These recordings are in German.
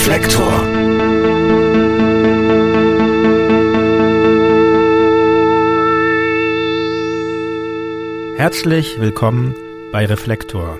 Reflektor. Herzlich willkommen bei Reflektor.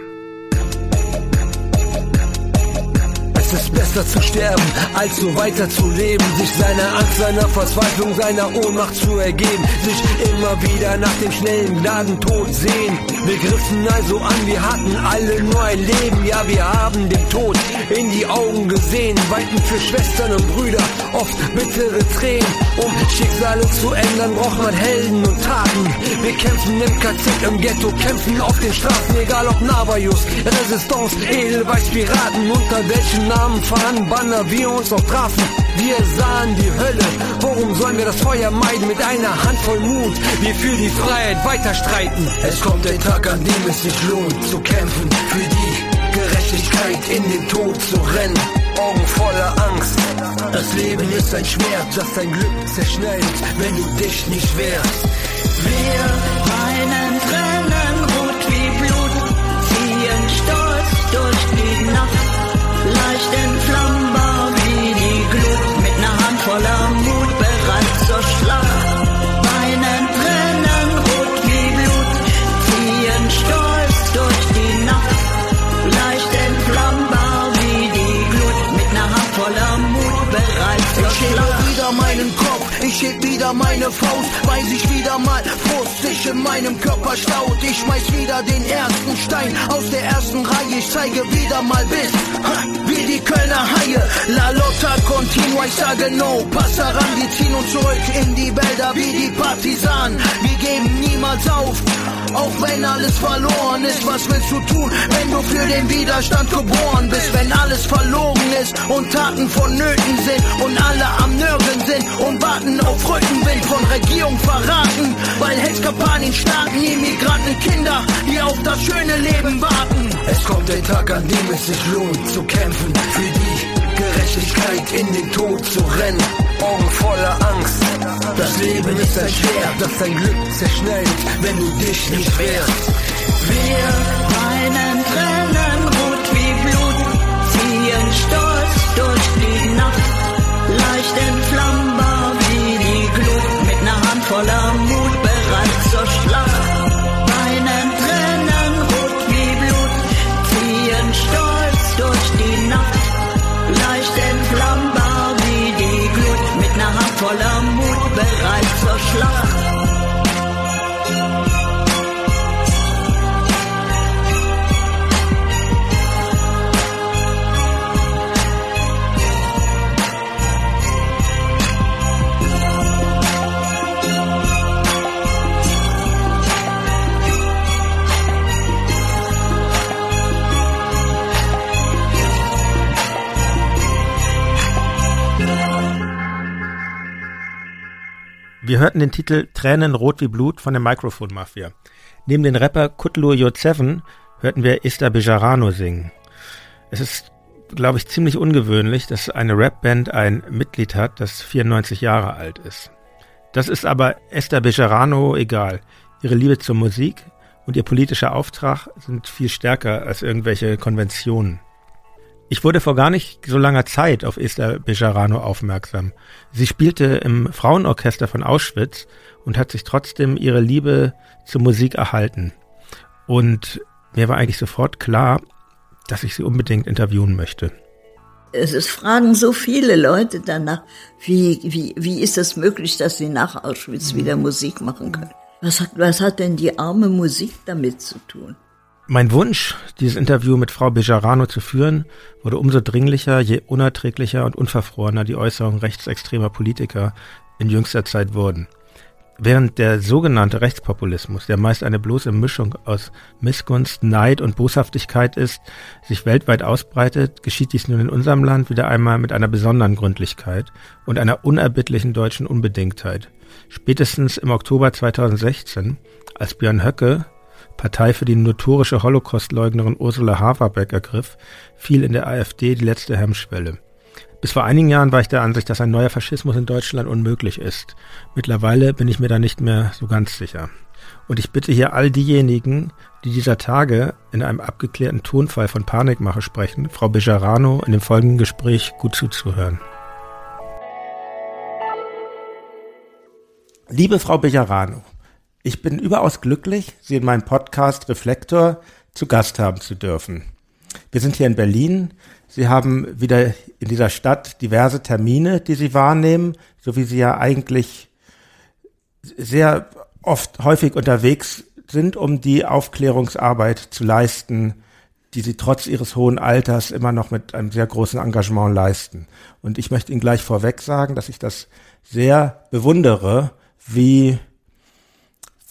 Es ist besser zu sterben, als so weiter zu leben. Sich seiner Angst, seiner Verzweiflung, seiner Ohnmacht zu ergeben. Sich immer wieder nach dem schnellen Gnadentod sehen. Wir griffen also an, wir hatten alle nur ein Leben. Ja, wir haben den Tod in die Augen gesehen. Weiten für Schwestern und Brüder, oft bittere Tränen. Um Schicksale zu ändern, braucht man Helden und Taten. Wir kämpfen im KZ, im Ghetto, kämpfen auf den Straßen, egal ob Navajus, Resistance, Edelweiß, Piraten, unter welchen Namen Fahren, Banner, wir uns auch trafen. Wir sahen die Hölle. Warum sollen wir das Feuer meiden mit einer Handvoll Mut? Wir für die Freiheit weiter streiten. Es kommt der Tag, an dem es sich lohnt zu kämpfen. Für die Gerechtigkeit in den Tod zu rennen. Augen voller Angst. Das Leben ist ein Schwert, das dein Glück zerschneidet, wenn du dich nicht wehrst. Wir weinen Tränen rot wie Blut, ziehen stolz durch die Nacht leicht entflammbar wie die Glut, mit ner Hand voller Mut bereit zur Schlacht. Weinen Tränen rot wie Blut, ziehen stolz durch die Nacht, leicht entflammbar wie die Glut, mit ner Hand voller Mut bereit zur Schlacht. Wieder meinen Kopf, ich heb wieder meine Faust, weil sich wieder mal Frust sich in meinem Körper staut. Ich schmeiß wieder den ersten Stein aus der ersten Reihe, ich zeige wieder mal bis, wie die Kölner Haie. La Lotta continua, ich sage no, pass heran, wir ziehen uns zurück in die Wälder wie die Partisanen. Wir geben niemals auf, auch wenn alles verloren ist. Was willst du tun, wenn du für den Widerstand geboren bist? Wenn alles verloren ist und Taten vonnöten sind und alle am Nörgeln sind und warten auf Rückenwind von Regierung verraten, weil Hetzkampagnen starten, Immigranten, Kinder, die auf das schöne Leben warten. Es kommt der Tag, an dem es sich lohnt zu kämpfen für die Gerechtigkeit in den Tod zu rennen. Augen voller Angst. Das Leben ist ein Schwert, das dein Glück zerschneidet, wenn du dich nicht wehrst. Wir weinen Tränen rot wie Blut, ziehen stolz durch die Nacht, leicht entflammbar wie die Glut, mit ner Hand voller hörten den Titel Tränen rot wie Blut von der Microphone Mafia. Neben den Rapper Kutlu Yotseven hörten wir Esther Bejarano singen. Es ist, glaube ich, ziemlich ungewöhnlich, dass eine Rapband ein Mitglied hat, das 94 Jahre alt ist. Das ist aber Esther Bejarano egal. Ihre Liebe zur Musik und ihr politischer Auftrag sind viel stärker als irgendwelche Konventionen. Ich wurde vor gar nicht so langer Zeit auf Esther Bejarano aufmerksam. Sie spielte im Frauenorchester von Auschwitz und hat sich trotzdem ihre Liebe zur Musik erhalten. Und mir war eigentlich sofort klar, dass ich sie unbedingt interviewen möchte. Es ist, fragen so viele Leute danach, wie, wie, wie ist das möglich, dass sie nach Auschwitz wieder Musik machen können? Was hat, was hat denn die arme Musik damit zu tun? Mein Wunsch, dieses Interview mit Frau Bejarano zu führen, wurde umso dringlicher, je unerträglicher und unverfrorener die Äußerungen rechtsextremer Politiker in jüngster Zeit wurden. Während der sogenannte Rechtspopulismus, der meist eine bloße Mischung aus Missgunst, Neid und Boshaftigkeit ist, sich weltweit ausbreitet, geschieht dies nun in unserem Land wieder einmal mit einer besonderen Gründlichkeit und einer unerbittlichen deutschen Unbedingtheit. Spätestens im Oktober 2016, als Björn Höcke Partei für die notorische Holocaustleugnerin Ursula Haverbeck ergriff, fiel in der AfD die letzte Hemmschwelle. Bis vor einigen Jahren war ich der Ansicht, dass ein neuer Faschismus in Deutschland unmöglich ist. Mittlerweile bin ich mir da nicht mehr so ganz sicher. Und ich bitte hier all diejenigen, die dieser Tage in einem abgeklärten Tonfall von Panikmache sprechen, Frau Bejarano in dem folgenden Gespräch gut zuzuhören. Liebe Frau Bejarano, ich bin überaus glücklich, Sie in meinem Podcast Reflektor zu Gast haben zu dürfen. Wir sind hier in Berlin. Sie haben wieder in dieser Stadt diverse Termine, die Sie wahrnehmen, so wie Sie ja eigentlich sehr oft häufig unterwegs sind, um die Aufklärungsarbeit zu leisten, die sie trotz ihres hohen Alters immer noch mit einem sehr großen Engagement leisten. Und ich möchte Ihnen gleich vorweg sagen, dass ich das sehr bewundere, wie,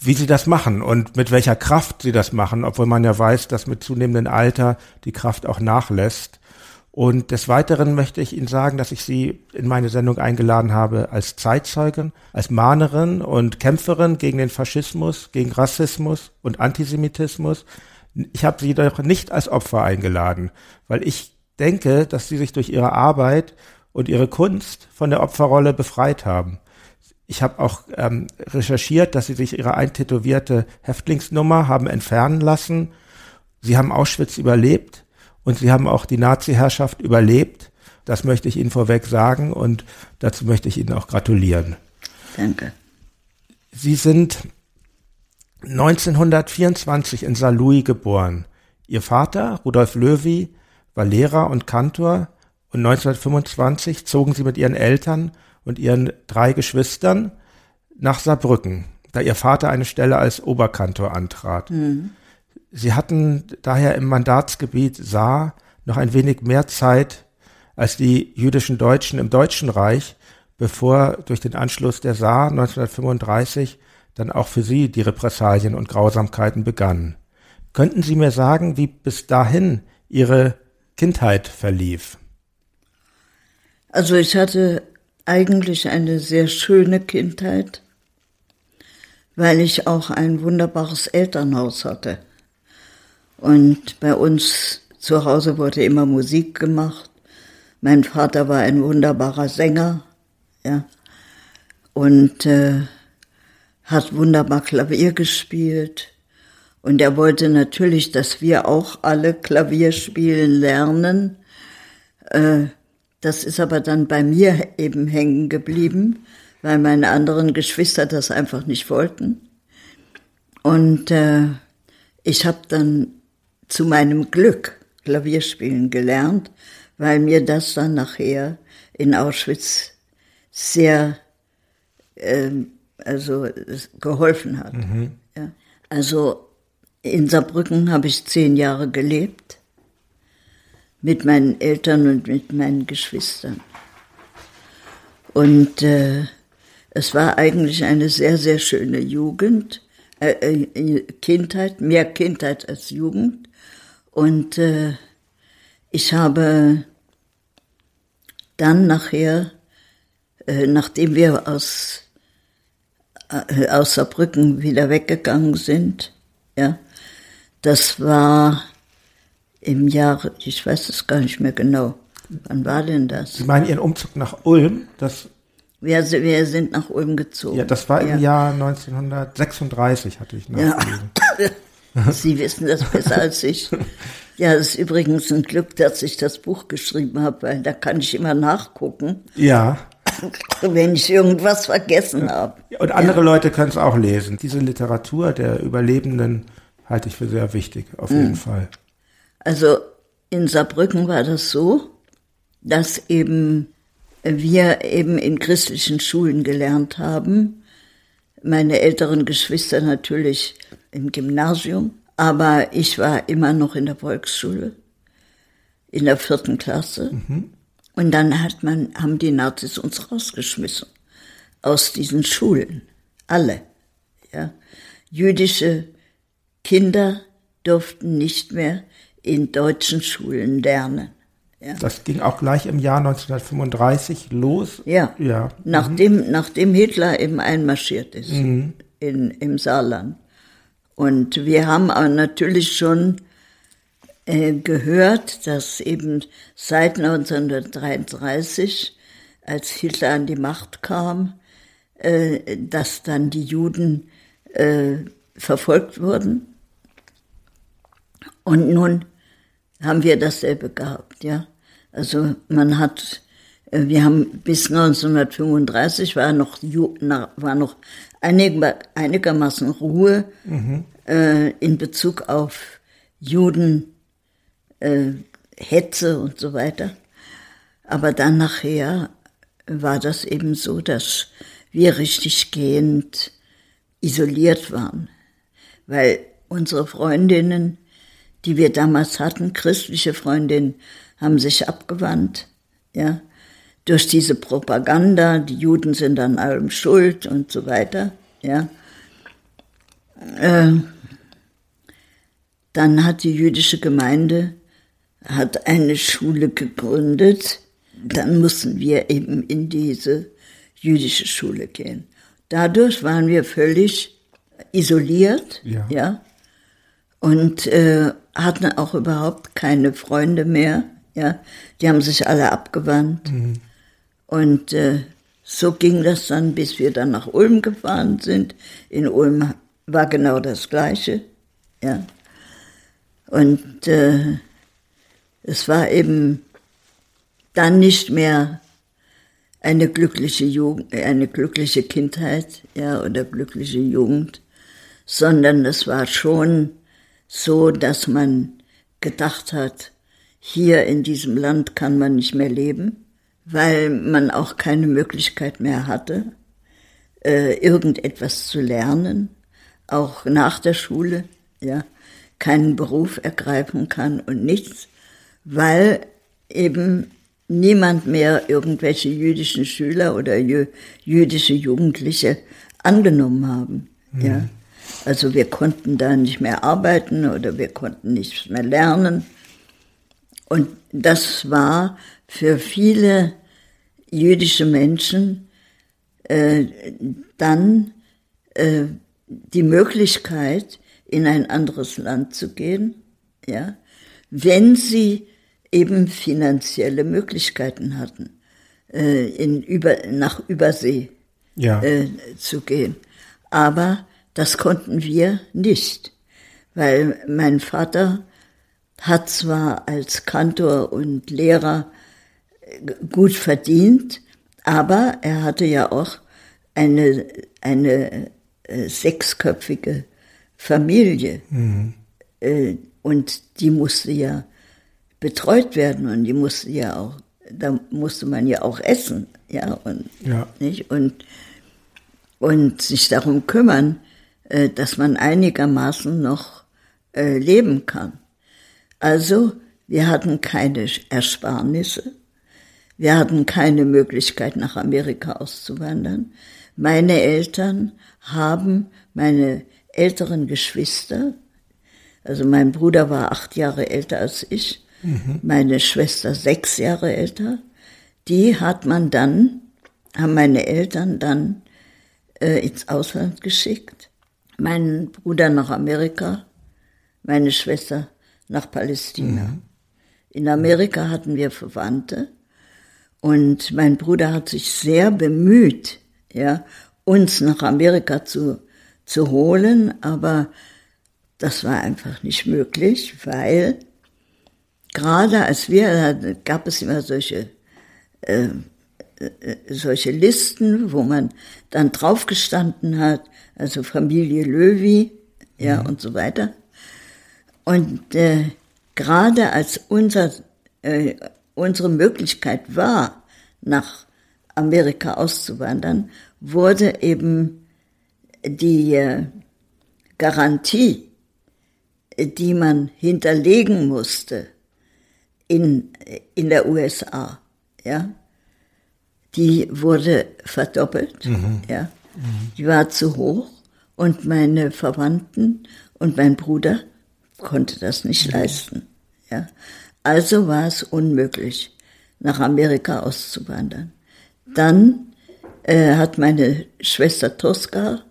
wie Sie das machen und mit welcher Kraft Sie das machen, obwohl man ja weiß, dass mit zunehmendem Alter die Kraft auch nachlässt. Und des Weiteren möchte ich Ihnen sagen, dass ich Sie in meine Sendung eingeladen habe als Zeitzeugin, als Mahnerin und Kämpferin gegen den Faschismus, gegen Rassismus und Antisemitismus. Ich habe Sie doch nicht als Opfer eingeladen, weil ich denke, dass Sie sich durch Ihre Arbeit und Ihre Kunst von der Opferrolle befreit haben. Ich habe auch ähm, recherchiert, dass Sie sich Ihre eintätowierte Häftlingsnummer haben entfernen lassen. Sie haben Auschwitz überlebt und sie haben auch die Nazi-Herrschaft überlebt. Das möchte ich Ihnen vorweg sagen und dazu möchte ich Ihnen auch gratulieren. Danke. Sie sind 1924 in Saarlouis geboren. Ihr Vater, Rudolf Löwy, war Lehrer und Kantor und 1925 zogen sie mit ihren Eltern und ihren drei Geschwistern nach Saarbrücken, da ihr Vater eine Stelle als Oberkantor antrat. Mhm. Sie hatten daher im Mandatsgebiet Saar noch ein wenig mehr Zeit als die jüdischen Deutschen im Deutschen Reich, bevor durch den Anschluss der Saar 1935 dann auch für sie die Repressalien und Grausamkeiten begannen. Könnten Sie mir sagen, wie bis dahin Ihre Kindheit verlief? Also ich hatte eigentlich eine sehr schöne Kindheit, weil ich auch ein wunderbares Elternhaus hatte. Und bei uns zu Hause wurde immer Musik gemacht. Mein Vater war ein wunderbarer Sänger, ja, und äh, hat wunderbar Klavier gespielt. Und er wollte natürlich, dass wir auch alle Klavier spielen lernen. Äh, das ist aber dann bei mir eben hängen geblieben, weil meine anderen Geschwister das einfach nicht wollten. Und äh, ich habe dann zu meinem Glück Klavierspielen gelernt, weil mir das dann nachher in Auschwitz sehr äh, also geholfen hat. Mhm. Ja. Also in Saarbrücken habe ich zehn Jahre gelebt mit meinen Eltern und mit meinen Geschwistern. Und äh, es war eigentlich eine sehr, sehr schöne Jugend, äh, äh Kindheit, mehr Kindheit als Jugend. Und äh, ich habe dann nachher, äh, nachdem wir aus, äh, aus Saarbrücken wieder weggegangen sind, ja, das war im Jahre, ich weiß es gar nicht mehr genau. Wann war denn das? Sie meinen Ihren Umzug nach Ulm? Das wir, wir sind nach Ulm gezogen. Ja, das war im ja. Jahr 1936, hatte ich nachgelesen. Ja. Sie wissen das besser als ich. Ja, es ist übrigens ein Glück, dass ich das Buch geschrieben habe, weil da kann ich immer nachgucken. Ja. Wenn ich irgendwas vergessen habe. Und andere. Leute können es auch lesen. Diese Literatur der Überlebenden halte ich für sehr wichtig, auf jeden mhm. Fall. Also in Saarbrücken war das so, dass eben wir eben in christlichen Schulen gelernt haben. Meine älteren Geschwister natürlich im Gymnasium, aber ich war immer noch in der Volksschule, in der vierten Klasse. Mhm. Und dann hat man, haben die Nazis uns rausgeschmissen aus diesen Schulen. Alle. Ja. Jüdische Kinder durften nicht mehr in deutschen Schulen lernen. Ja. Das ging auch gleich im Jahr 1935 los. Ja. ja. Nachdem, mhm. nachdem Hitler eben einmarschiert ist mhm. in, im Saarland. Und wir haben aber natürlich schon äh, gehört, dass eben seit 1933, als Hitler an die Macht kam, äh, dass dann die Juden äh, verfolgt wurden. Und nun haben wir dasselbe gehabt, ja. Also man hat, äh, wir haben bis 1935 war noch, war noch einigermaßen Ruhe mhm. äh, in Bezug auf Juden, äh, Hetze und so weiter. Aber dann nachher war das eben so, dass wir richtig gehend isoliert waren, weil unsere Freundinnen, die wir damals hatten, christliche Freundinnen, haben sich abgewandt, ja, durch diese Propaganda, die Juden sind an allem schuld und so weiter, ja. Äh, dann hat die jüdische Gemeinde hat eine Schule gegründet. Dann mussten wir eben in diese jüdische Schule gehen. Dadurch waren wir völlig isoliert, ja, ja und äh, hatten auch überhaupt keine Freunde mehr, ja. Die haben sich alle abgewandt. Mhm. Und äh, so ging das dann, bis wir dann nach Ulm gefahren sind. In Ulm war genau das Gleiche, ja. Und äh, es war eben dann nicht mehr eine glückliche Jugend, eine glückliche Kindheit, ja, oder glückliche Jugend, sondern es war schon so, dass man gedacht hat, hier in diesem Land kann man nicht mehr leben, weil man auch keine Möglichkeit mehr hatte, äh, irgendetwas zu lernen, auch nach der Schule, ja, keinen Beruf ergreifen kann und nichts, weil eben niemand mehr irgendwelche jüdischen Schüler oder jü jüdische Jugendliche angenommen haben. Mhm. Ja. Also wir konnten da nicht mehr arbeiten oder wir konnten nichts mehr lernen. Und das war für viele jüdische Menschen äh, dann äh, die Möglichkeit, in ein anderes Land zu gehen, ja, wenn sie eben finanzielle Möglichkeiten hatten, äh, in über, nach Übersee ja. äh, zu gehen. Aber das konnten wir nicht, weil mein Vater hat zwar als Kantor und Lehrer äh, gut verdient, aber er hatte ja auch eine, eine äh, sechsköpfige Familie. Mhm. Äh, und die musste ja betreut werden und die musste ja auch, da musste man ja auch essen, ja, und, ja. Nicht? und, und sich darum kümmern, dass man einigermaßen noch äh, leben kann. Also, wir hatten keine Ersparnisse, wir hatten keine Möglichkeit, nach Amerika auszuwandern. Meine Eltern haben meine älteren Geschwister, also mein Bruder war acht Jahre älter als ich, mhm. meine Schwester sechs Jahre älter, die hat man dann, haben meine Eltern dann äh, ins Ausland geschickt. Meinen Bruder nach Amerika, meine Schwester nach Palästina. Mhm. In Amerika hatten wir Verwandte und mein Bruder hat sich sehr bemüht, ja, uns nach Amerika zu, zu holen, aber das war einfach nicht möglich, weil gerade als wir, gab es immer solche, äh, solche Listen, wo man dann draufgestanden hat, also Familie Löwy, ja, mhm. und so weiter. Und äh, gerade als unser, äh, unsere Möglichkeit war, nach Amerika auszuwandern, wurde eben die äh, Garantie, die man hinterlegen musste, in, in der USA, ja, die wurde verdoppelt, mhm. ja, mhm. die war zu hoch und meine Verwandten und mein Bruder konnte das nicht mhm. leisten, ja. Also war es unmöglich, nach Amerika auszuwandern. Dann äh, hat meine Schwester Tosca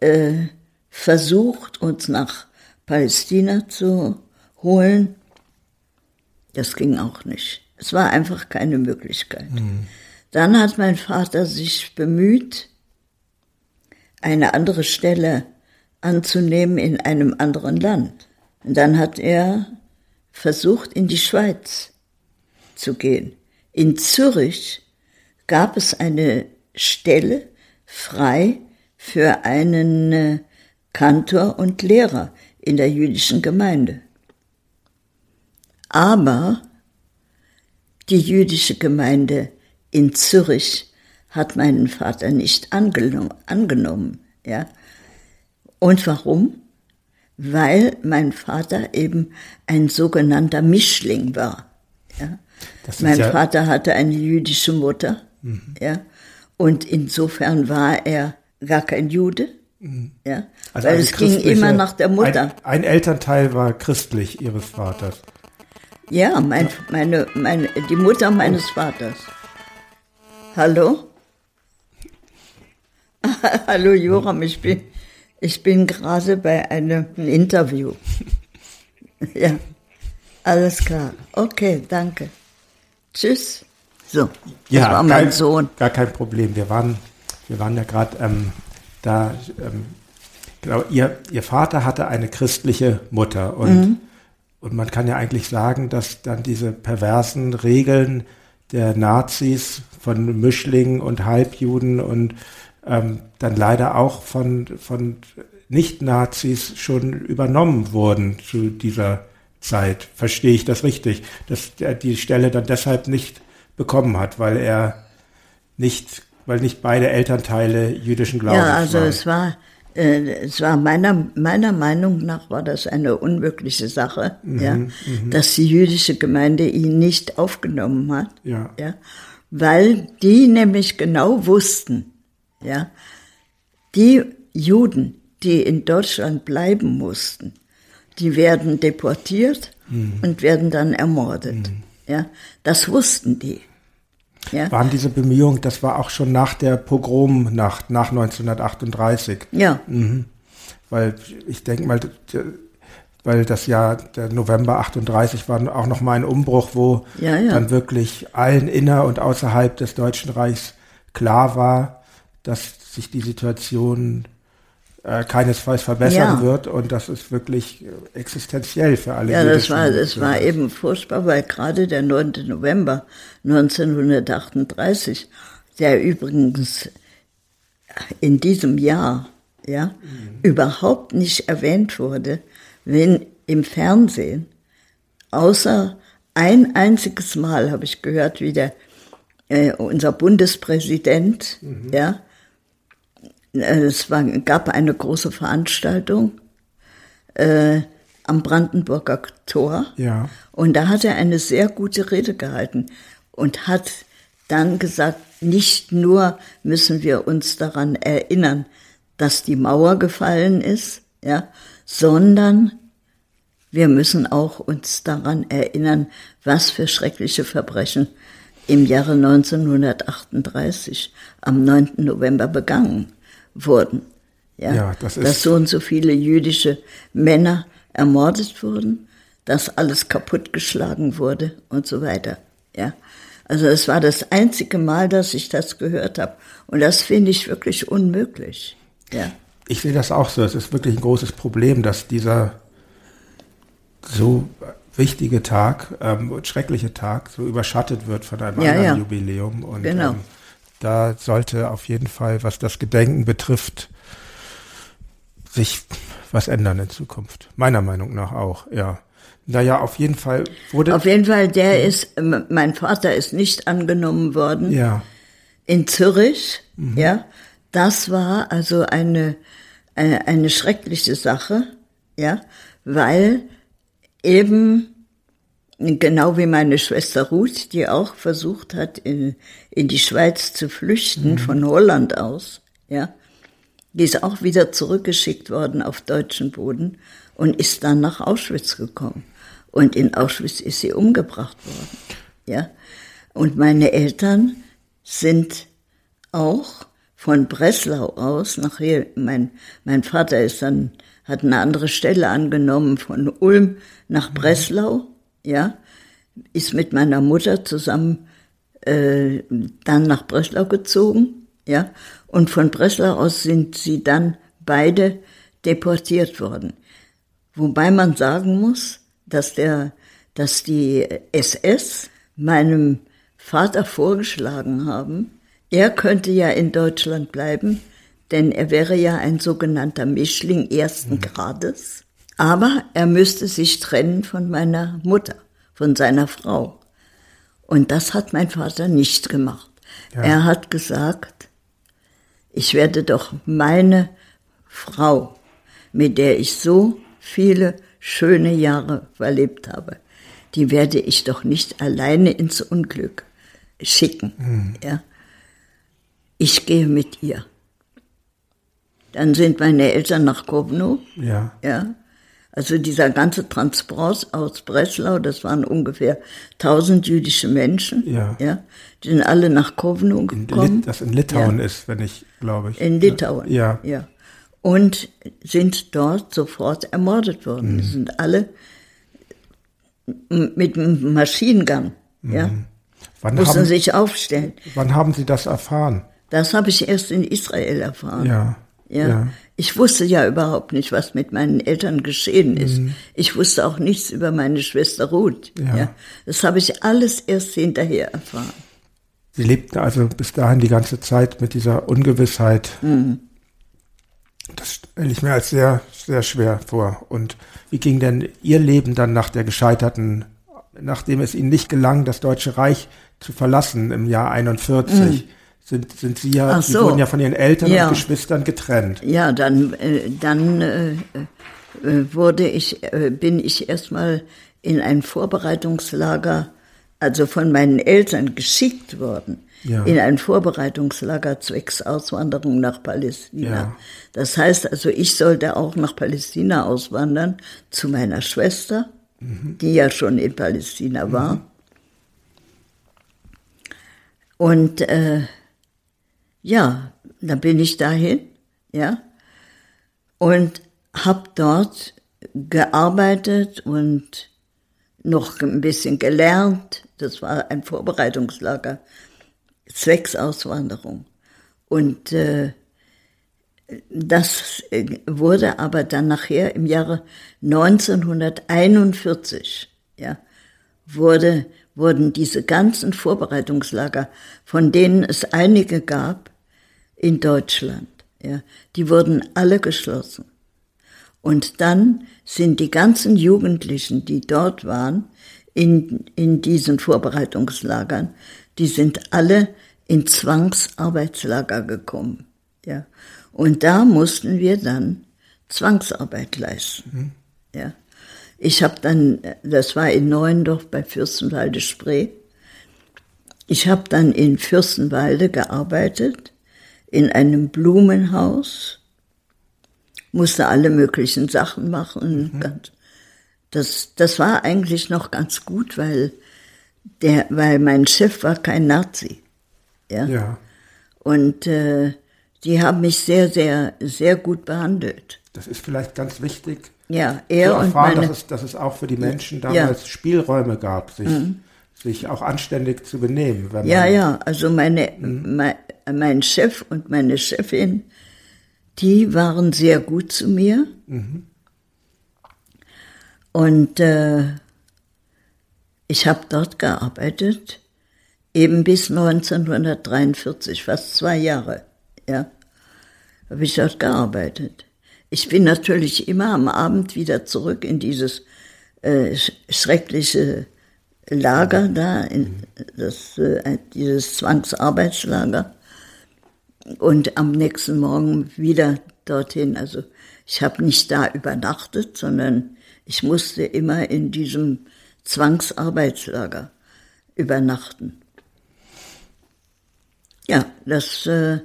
äh, versucht, uns nach Palästina zu holen. Das ging auch nicht. Es war einfach keine Möglichkeit. Mhm. Dann hat mein Vater sich bemüht, eine andere Stelle anzunehmen in einem anderen Land. Und dann hat er versucht, in die Schweiz zu gehen. In Zürich gab es eine Stelle frei für einen äh, Kantor und Lehrer in der jüdischen Gemeinde. Aber die jüdische Gemeinde in Zürich hat meinen Vater nicht angenommen, ja. Und warum? Weil mein Vater eben ein sogenannter Mischling war, ja. Mein ja Vater hatte eine jüdische Mutter, mhm. ja. Und insofern war er gar kein Jude, mhm. ja. Also weil es ging immer nach der Mutter. Ein, ein Elternteil war christlich ihres Vaters. Ja, mein, meine, meine, die Mutter meines Vaters. Hallo? Hallo Joram, ich bin, ich bin gerade bei einem Interview. ja, alles klar. Okay, danke. Tschüss. So, ja, das war mein kein, Sohn. Gar kein Problem. Wir waren, wir waren ja gerade ähm, da. Ähm, genau, ihr, ihr Vater hatte eine christliche Mutter und mhm. Und man kann ja eigentlich sagen, dass dann diese perversen Regeln der Nazis von Mischlingen und Halbjuden und ähm, dann leider auch von, von Nicht-Nazis schon übernommen wurden zu dieser Zeit. Verstehe ich das richtig? Dass er die Stelle dann deshalb nicht bekommen hat, weil er nicht, weil nicht beide Elternteile jüdischen Glaubens waren. Ja, also waren. es war es war meiner, meiner Meinung nach war das eine unmögliche Sache, mhm, ja, mhm. dass die jüdische Gemeinde ihn nicht aufgenommen hat, ja. ja, weil die nämlich genau wussten, ja, die Juden, die in Deutschland bleiben mussten, die werden deportiert mhm. und werden dann ermordet, mhm. ja, das wussten die. Ja. Waren diese Bemühungen, das war auch schon nach der Pogromnacht, nach 1938. Ja. Mhm. Weil ich denke mal, weil das Jahr der November 38 war auch noch mal ein Umbruch, wo ja, ja. dann wirklich allen inner und außerhalb des Deutschen Reichs klar war, dass sich die Situation äh, keinesfalls verbessern ja. wird und das ist wirklich existenziell für alle. Ja, das war, das war eben furchtbar, weil gerade der 9. November 1938, der übrigens in diesem Jahr ja, mhm. überhaupt nicht erwähnt wurde, wenn im Fernsehen, außer ein einziges Mal habe ich gehört, wie der, äh, unser Bundespräsident, mhm. ja, es war, gab eine große Veranstaltung äh, am Brandenburger Tor. Ja. Und da hat er eine sehr gute Rede gehalten und hat dann gesagt, nicht nur müssen wir uns daran erinnern, dass die Mauer gefallen ist, ja, sondern wir müssen auch uns daran erinnern, was für schreckliche Verbrechen im Jahre 1938 am 9. November begangen wurden. Ja, ja das ist dass so und so viele jüdische Männer ermordet wurden, dass alles kaputtgeschlagen wurde und so weiter. Ja, also es war das einzige Mal, dass ich das gehört habe und das finde ich wirklich unmöglich. Ja. Ich sehe das auch so. Es ist wirklich ein großes Problem, dass dieser so wichtige Tag, ähm, schreckliche Tag, so überschattet wird von einem ja, anderen ja. Jubiläum. Und, genau. Ähm, da sollte auf jeden Fall, was das Gedenken betrifft, sich was ändern in Zukunft. Meiner Meinung nach auch, ja. Naja, auf jeden Fall wurde. Auf jeden Fall, der ist, mein Vater ist nicht angenommen worden. Ja. In Zürich, mhm. ja. Das war also eine, eine, eine schreckliche Sache, ja, weil eben Genau wie meine Schwester Ruth, die auch versucht hat, in, in die Schweiz zu flüchten, mhm. von Holland aus, ja. Die ist auch wieder zurückgeschickt worden auf deutschen Boden und ist dann nach Auschwitz gekommen. Und in Auschwitz ist sie umgebracht worden, ja. Und meine Eltern sind auch von Breslau aus nach hier, mein, mein Vater ist dann, hat eine andere Stelle angenommen von Ulm nach mhm. Breslau, ja, ist mit meiner Mutter zusammen äh, dann nach Breslau gezogen, ja, und von Breslau aus sind sie dann beide deportiert worden. Wobei man sagen muss, dass der, dass die SS meinem Vater vorgeschlagen haben, er könnte ja in Deutschland bleiben, denn er wäre ja ein sogenannter Mischling ersten mhm. Grades, aber er müsste sich trennen von meiner Mutter, von seiner Frau. Und das hat mein Vater nicht gemacht. Ja. Er hat gesagt, ich werde doch meine Frau, mit der ich so viele schöne Jahre verlebt habe, die werde ich doch nicht alleine ins Unglück schicken. Mhm. Ja. Ich gehe mit ihr. Dann sind meine Eltern nach Kowno. Ja. Ja. Also dieser ganze Transport aus Breslau, das waren ungefähr 1000 jüdische Menschen. Ja. ja die sind alle nach Kowno gekommen. das in Litauen ja. ist, wenn ich, glaube ich. In Litauen. Ja. ja. Und sind dort sofort ermordet worden. Mhm. Die sind alle mit einem Maschinengang. Mhm. Ja. Wann mussten haben, sich aufstellen. Wann haben Sie das erfahren? Das habe ich erst in Israel erfahren. Ja. Ja. ja. Ich wusste ja überhaupt nicht, was mit meinen Eltern geschehen ist. Mhm. Ich wusste auch nichts über meine Schwester Ruth. Ja. ja. Das habe ich alles erst hinterher erfahren. Sie lebten also bis dahin die ganze Zeit mit dieser Ungewissheit. Mhm. Das stelle ich mir als sehr, sehr schwer vor. Und wie ging denn Ihr Leben dann nach der gescheiterten, nachdem es Ihnen nicht gelang, das Deutsche Reich zu verlassen im Jahr 41? Mhm sind, sind Sie ja, so. Sie wurden ja von Ihren Eltern ja. und Geschwistern getrennt. Ja, dann, äh, dann äh, äh, wurde ich, bin ich erstmal in ein Vorbereitungslager, also von meinen Eltern geschickt worden, ja. in ein Vorbereitungslager zwecks Auswanderung nach Palästina. Ja. Das heißt also, ich sollte auch nach Palästina auswandern zu meiner Schwester, mhm. die ja schon in Palästina war. Mhm. Und äh, ja, da bin ich dahin, ja, und habe dort gearbeitet und noch ein bisschen gelernt. Das war ein Vorbereitungslager, Zwecksauswanderung. Und äh, das wurde aber dann nachher im Jahre 1941, ja, wurde, wurden diese ganzen Vorbereitungslager, von denen es einige gab, in Deutschland. Ja, die wurden alle geschlossen. Und dann sind die ganzen Jugendlichen, die dort waren, in, in diesen Vorbereitungslagern, die sind alle in Zwangsarbeitslager gekommen. Ja. Und da mussten wir dann Zwangsarbeit leisten. Mhm. Ja. Ich habe dann, das war in Neuendorf bei Fürstenwalde Spree, ich habe dann in Fürstenwalde gearbeitet in einem Blumenhaus, musste alle möglichen Sachen machen. Mhm. Das, das war eigentlich noch ganz gut, weil, der, weil mein Chef war kein Nazi. Ja. ja. Und äh, die haben mich sehr, sehr, sehr gut behandelt. Das ist vielleicht ganz wichtig. Ja, er erfahren, und meine, dass es, dass es auch für die Menschen damals ja. Spielräume gab, sich mhm sich auch anständig zu benehmen. Ja, ja, also meine, mhm. mein, mein, Chef und meine Chefin, die waren sehr gut zu mir. Mhm. Und äh, ich habe dort gearbeitet, eben bis 1943, fast zwei Jahre, ja, habe ich dort gearbeitet. Ich bin natürlich immer am Abend wieder zurück in dieses äh, schreckliche Lager da, in das, äh, dieses Zwangsarbeitslager. Und am nächsten Morgen wieder dorthin. Also ich habe nicht da übernachtet, sondern ich musste immer in diesem Zwangsarbeitslager übernachten. Ja, das, äh,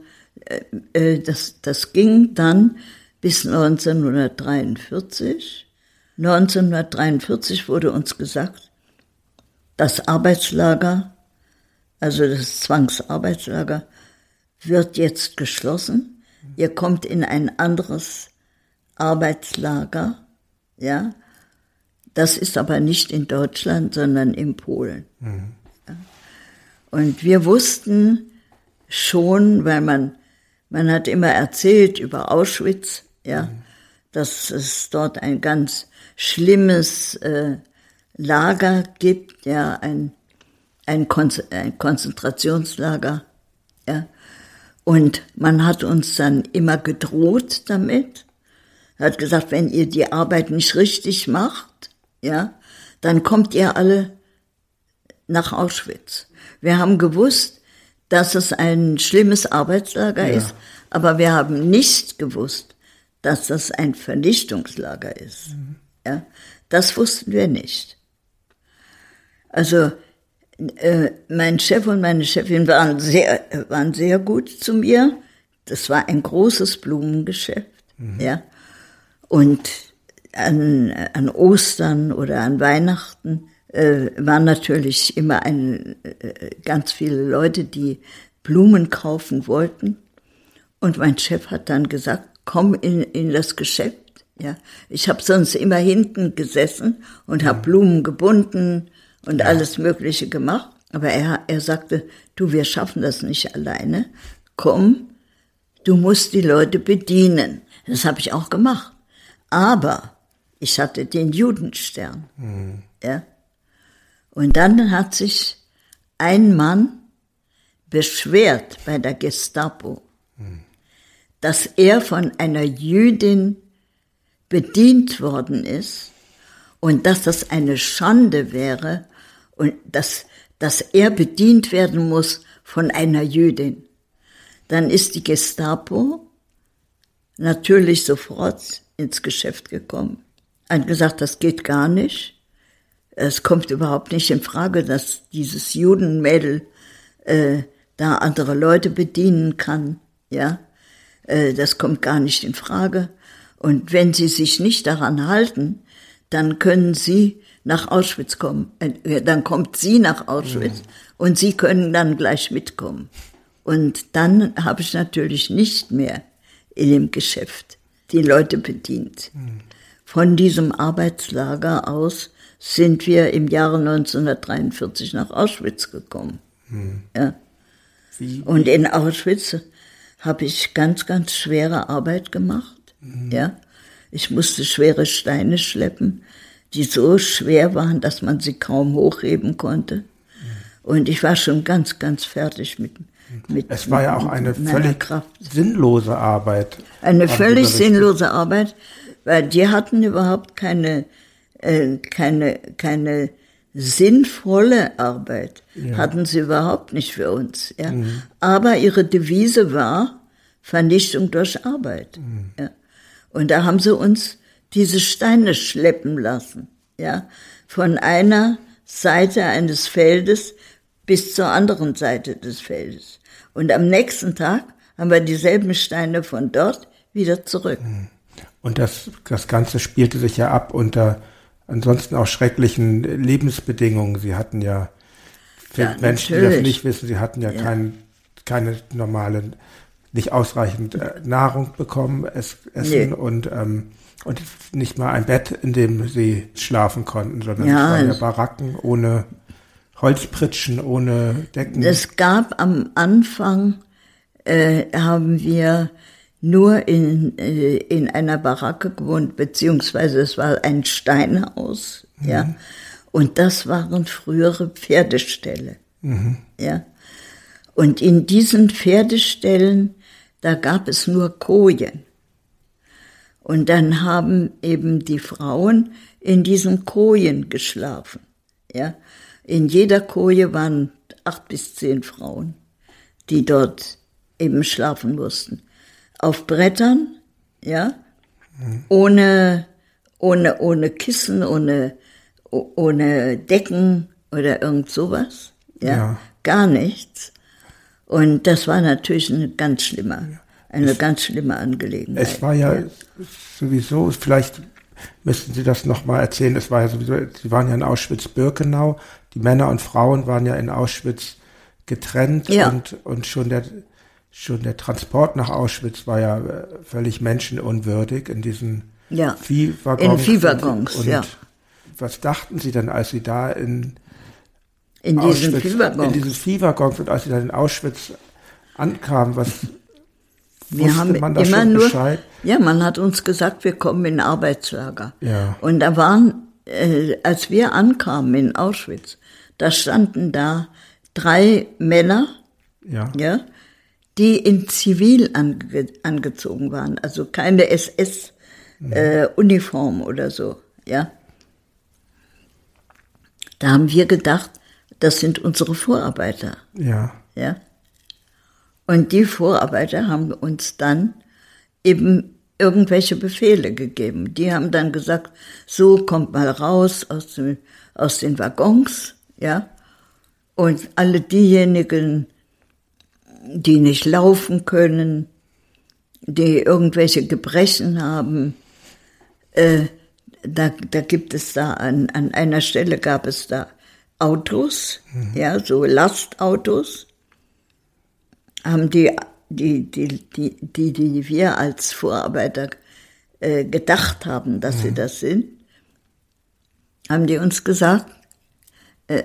äh, das, das ging dann bis 1943. 1943 wurde uns gesagt, das Arbeitslager, also das Zwangsarbeitslager, wird jetzt geschlossen. Ihr kommt in ein anderes Arbeitslager, ja. Das ist aber nicht in Deutschland, sondern in Polen. Mhm. Und wir wussten schon, weil man, man hat immer erzählt über Auschwitz, ja, mhm. dass es dort ein ganz schlimmes äh, Lager gibt, ja, ein, ein, Kon ein Konzentrationslager, ja. Und man hat uns dann immer gedroht damit, hat gesagt, wenn ihr die Arbeit nicht richtig macht, ja, dann kommt ihr alle nach Auschwitz. Wir haben gewusst, dass es ein schlimmes Arbeitslager Ja. ist, aber wir haben nicht gewusst, dass das ein Vernichtungslager ist. Ja, das wussten wir nicht. Also äh, mein Chef und meine Chefin waren sehr, waren sehr gut zu mir. Das war ein großes Blumengeschäft, ja. Und an, an Ostern oder an Weihnachten äh, waren natürlich immer ein, äh, ganz viele Leute, die Blumen kaufen wollten. Und mein Chef hat dann gesagt, komm in, in das Geschäft. Ja, ich habe sonst immer hinten gesessen und habe Blumen gebunden und alles Mögliche gemacht. Aber er, er sagte, du, wir schaffen das nicht alleine. Komm, du musst die Leute bedienen. Das habe ich auch gemacht. Aber ich hatte den Judenstern. Ja. Und dann hat sich ein Mann beschwert bei der Gestapo, dass er von einer Jüdin bedient worden ist und dass das eine Schande wäre und dass, dass er bedient werden muss von einer Jüdin. Dann ist die Gestapo natürlich sofort ins Geschäft gekommen. Hat gesagt, das geht gar nicht. Es kommt überhaupt nicht in Frage, dass dieses Judenmädel äh, da andere Leute bedienen kann. Ja, äh, das kommt gar nicht in Frage. Und wenn sie sich nicht daran halten, dann können sie nach Auschwitz kommen. Äh, Dann kommt sie nach Auschwitz und sie können dann gleich mitkommen. Und dann habe ich natürlich nicht mehr in dem Geschäft die Leute bedient. Von diesem Arbeitslager aus sind wir im Jahre 1943 nach Auschwitz gekommen. Ja. Wie, Und in Auschwitz habe ich ganz, ganz schwere Arbeit gemacht. Ja. Ich musste schwere Steine schleppen, die so schwer waren, dass man sie kaum hochheben konnte. Und ich war schon ganz, ganz fertig mit, mit es war ja auch eine völlig Kraft. sinnlose Arbeit. Eine Sie völlig sinnlose Arbeit, weil die hatten überhaupt keine, äh, keine, keine sinnvolle Arbeit. Hatten sie überhaupt nicht für uns. Ja. Aber ihre Devise war Vernichtung durch Arbeit. Ja. Und da haben sie uns diese Steine schleppen lassen. Ja. Von einer Seite eines Feldes bis zur anderen Seite des Feldes. Und am nächsten Tag haben wir dieselben Steine von dort wieder zurück. Und das, das Ganze spielte sich ja ab unter ansonsten auch schrecklichen Lebensbedingungen. Sie hatten ja, für Ja, Menschen, die das natürlich. nicht wissen, sie hatten ja, kein, keine normale, nicht ausreichend äh, Nahrung bekommen, es, Essen Nee. und, ähm, und nicht mal ein Bett, in dem sie schlafen konnten, sondern Ja, es waren ja Baracken ohne Holzpritschen, ohne Decken. Es gab am Anfang, äh, haben wir nur in, äh, in einer Baracke gewohnt, beziehungsweise es war ein Steinhaus, ja. Und das waren frühere Pferdeställe, ja. Und in diesen Pferdeställen, da gab es nur Kojen. Und dann haben eben die Frauen in diesen Kojen geschlafen. Ja, in jeder Koje waren acht bis zehn Frauen, die dort eben schlafen mussten. Auf Brettern, ja, ohne, ohne, ohne Kissen, ohne, ohne Decken oder irgend sowas, ja, Ja. gar nichts. Und das war natürlich eine ganz schlimme, eine ganz schlimme Angelegenheit. Es war ja, sowieso, vielleicht müssten Sie das nochmal erzählen, es war ja sowieso, Sie waren ja in Auschwitz-Birkenau, die Männer und Frauen waren ja in Auschwitz getrennt Ja. und, und schon der, schon der Transport nach Auschwitz war ja äh, völlig menschenunwürdig in diesen Ja, Viehwaggons. in Viehwaggons, und, ja. Was dachten Sie denn, als Sie da in in diesen in Viehwaggons und als Sie dann in Auschwitz ankamen, was, Wir haben immer nur, Bescheid? ja, man hat uns gesagt, wir kommen in Arbeitslager. Ja. Und da waren, äh, als wir ankamen in Auschwitz, da standen da drei Männer, Ja. ja, die in Zivil ange angezogen waren, also keine SS-Uniform oder so, ja. Da haben wir gedacht, das sind unsere Vorarbeiter, Ja. ja. Und die Vorarbeiter haben uns dann eben irgendwelche Befehle gegeben. Die haben dann gesagt, so kommt mal raus aus, dem, aus den Waggons, ja. Und alle diejenigen, die nicht laufen können, die irgendwelche Gebrechen haben, äh, da, da gibt es da, an, an einer Stelle gab es da Autos, ja, so Lastautos, haben die, die, die, die, die, die wir als Vorarbeiter äh, gedacht haben, dass sie das sind, haben die uns gesagt, äh,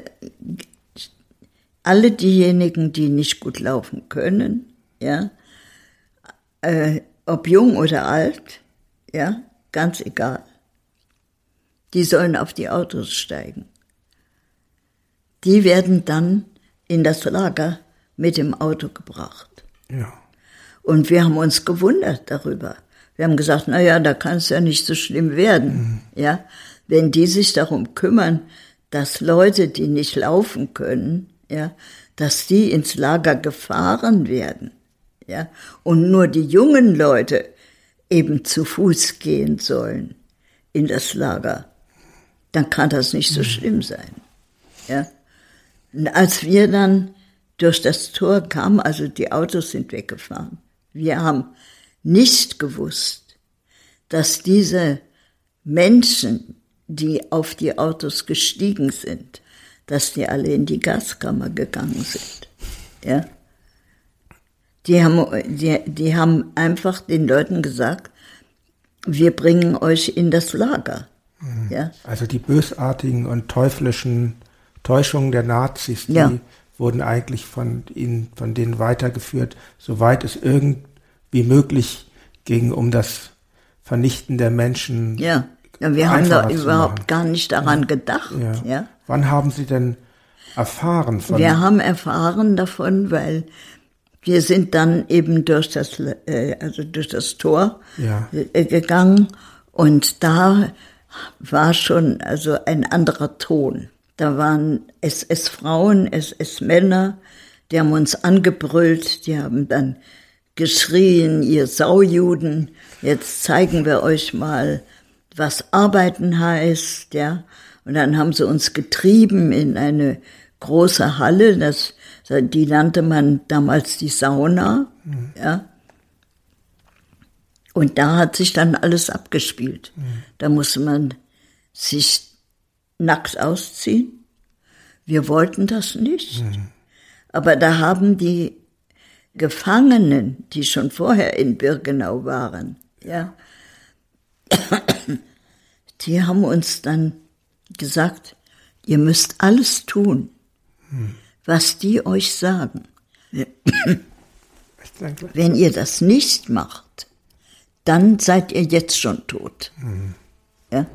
alle diejenigen, die nicht gut laufen können, ja, äh, ob jung oder alt, ja, ganz egal, die sollen auf die Autos steigen. Die werden dann in das Lager mit dem Auto gebracht. Ja. Und wir haben uns gewundert darüber. Wir haben gesagt, na ja, da kann es ja nicht so schlimm werden, ja, wenn die sich darum kümmern, dass Leute, die nicht laufen können, ja, dass die ins Lager gefahren werden, ja, und nur die jungen Leute eben zu Fuß gehen sollen in das Lager, dann kann das nicht so schlimm sein, ja. Und als wir dann durch das Tor kamen, also die Autos sind weggefahren, wir haben nicht gewusst, dass diese Menschen, die auf die Autos gestiegen sind, dass die alle in die Gaskammer gegangen sind. Ja? Die haben, die, die haben einfach den Leuten gesagt, wir bringen euch in das Lager. Ja? Also die bösartigen und teuflischen Täuschungen der Nazis, die Ja. Wurden eigentlich von ihnen, von denen weitergeführt, soweit es irgendwie möglich ging, um das Vernichten der Menschen. Ja. ja wir haben da überhaupt machen. gar nicht daran gedacht. Ja. ja? Wann haben Sie denn erfahren von? Wir haben erfahren davon, weil wir sind dann eben durch das, äh, also durch das Tor Ja. äh, gegangen und da war schon also ein anderer Ton. Da waren SS-Frauen, SS-Männer, die haben uns angebrüllt, die haben dann geschrien, ihr Saujuden, jetzt zeigen wir euch mal, was arbeiten heißt, ja. Und dann haben sie uns getrieben in eine große Halle, das, die nannte man damals die Sauna, ja. Und da hat sich dann alles abgespielt. Da musste man sich nackt ausziehen. Wir wollten das nicht. Aber da haben die Gefangenen, die schon vorher in Birkenau waren, ja, die haben uns dann gesagt, ihr müsst alles tun, was die euch sagen. Wenn ihr das nicht macht, dann seid ihr jetzt schon tot. Ja?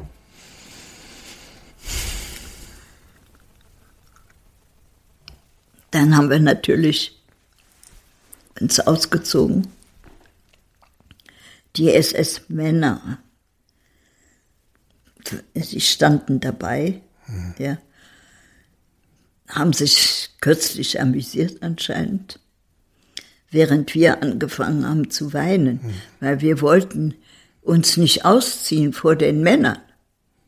Dann haben wir natürlich uns ausgezogen. Die SS-Männer, sie standen dabei, ja, haben sich kürzlich amüsiert anscheinend während wir angefangen haben zu weinen, weil wir wollten uns nicht ausziehen vor den Männern.